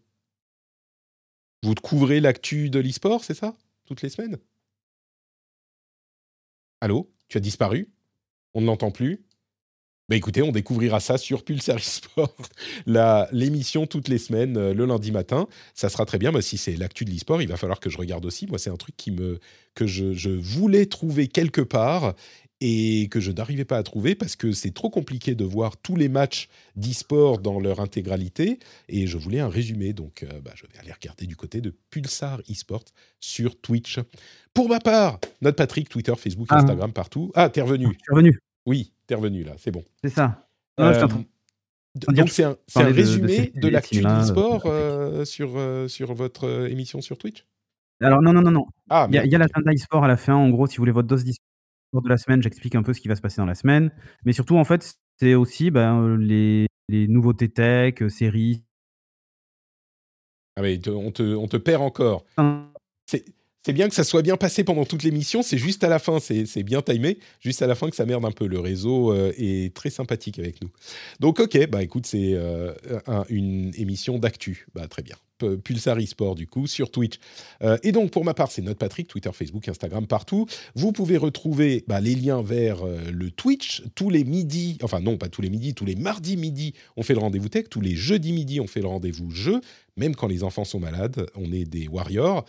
Vous couvrez l'actu de l'e-sport, c'est ça? Toutes les semaines? Allô? Tu as disparu? On ne l'entend plus? Bah écoutez, on découvrira ça sur Pulsar Sport, l'émission toutes les semaines, euh, le lundi matin. Ça sera très bien. Mais si c'est l'actu de l'e-sport, il va falloir que je regarde aussi. Moi, c'est un truc qui me, que je, je, voulais trouver quelque part et que je n'arrivais pas à trouver parce que c'est trop compliqué de voir tous les matchs d'e-sport dans leur intégralité et je voulais un résumé donc euh, bah, je vais aller regarder du côté de Pulsar eSport sur Twitch. Pour ma part, notre Patrick, Twitter, Facebook, ah. Instagram, partout. Ah, t'es revenu. T'es revenu. Oui, t'es revenu là, c'est bon. C'est ça. Euh, donc c'est un, résumé de, l'actu d'e-sport euh, sur, sur votre émission sur Twitch? Alors non, non, non, non. Ah, il y a, y a l'agenda e-sport à la fin. En gros, si vous voulez votre dose d'e-sport de la semaine, j'explique un peu ce qui va se passer dans la semaine. Mais surtout, en fait, c'est aussi ben, les, les, nouveautés tech, euh, séries. Ah mais on te, on te perd encore. C'est bien que ça soit bien passé pendant toute l'émission, c'est juste à la fin, c'est bien timé, juste à la fin que ça merde un peu. Le réseau euh, est très sympathique avec nous. Donc ok, bah écoute, c'est euh, une émission d'actu. Bah très bien. Pulsar eSport du coup sur Twitch. Euh, et donc pour ma part, c'est notre Patrick, Twitter, Facebook, Instagram, partout. Vous pouvez retrouver bah, les liens vers le Twitch tous les midis, enfin non pas tous les midis, tous les mardis midi, on fait le rendez-vous tech, tous les jeudis midi, on fait le rendez-vous jeu, même quand les enfants sont malades, on est des warriors.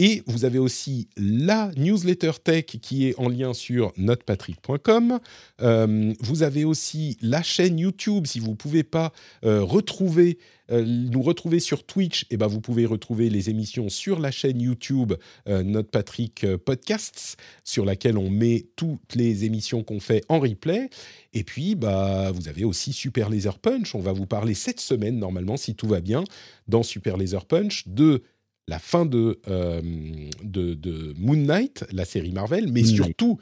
Et vous avez aussi la newsletter tech qui est en lien sur notrepatrick.com. Euh, vous avez aussi la chaîne YouTube. Si vous ne pouvez pas euh, retrouver, euh, nous retrouver sur Twitch, et eh ben vous pouvez retrouver les émissions sur la chaîne YouTube Notre Patrick Podcasts, sur laquelle on met toutes les émissions qu'on fait en replay. Et puis, bah, vous avez aussi Super Laser Punch. On va vous parler cette semaine, normalement, si tout va bien, dans Super Laser Punch, de la fin de, euh, de, Moon Knight, la série Marvel, mais surtout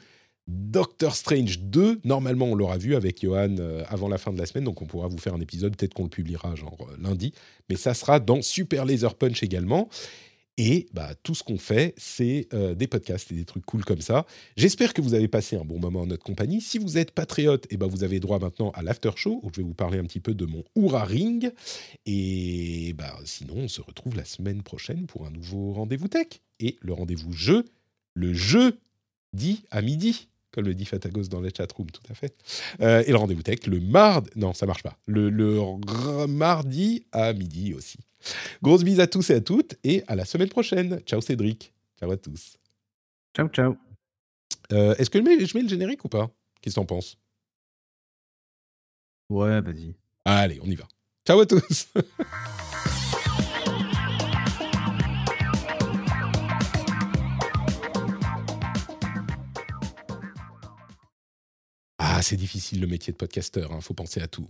Doctor Strange 2. Normalement, on l'aura vu avec Johan euh, avant la fin de la semaine, donc on pourra vous faire un épisode. Peut-être qu'on le publiera genre euh, lundi, mais ça sera dans Super Laser Punch également. Et bah, tout ce qu'on fait, c'est euh, des podcasts et des trucs cool comme ça. J'espère que vous avez passé un bon moment en notre compagnie. Si vous êtes patriote, et eh ben vous avez droit maintenant à l'after show, où je vais vous parler un petit peu de mon Oura Ring. Et bah, sinon, on se retrouve la semaine prochaine pour un nouveau rendez-vous tech. Et le rendez-vous jeu, le jeu dit à midi comme le dit Fatagos dans les chatrooms, tout à fait. Euh, et le rendez-vous tech, le mardi, non, ça marche pas, le mardi à midi aussi. Grosse bise à tous et à toutes et à la semaine prochaine. Ciao Cédric. Ciao à tous. Ciao, ciao. Euh, est-ce que je mets, je mets, le générique ou pas? Qu'est-ce que t'en penses? Ouais, vas-y. Allez, on y va. Ciao à tous. ah, c'est difficile le métier de podcasteur, il hein, faut penser à tout.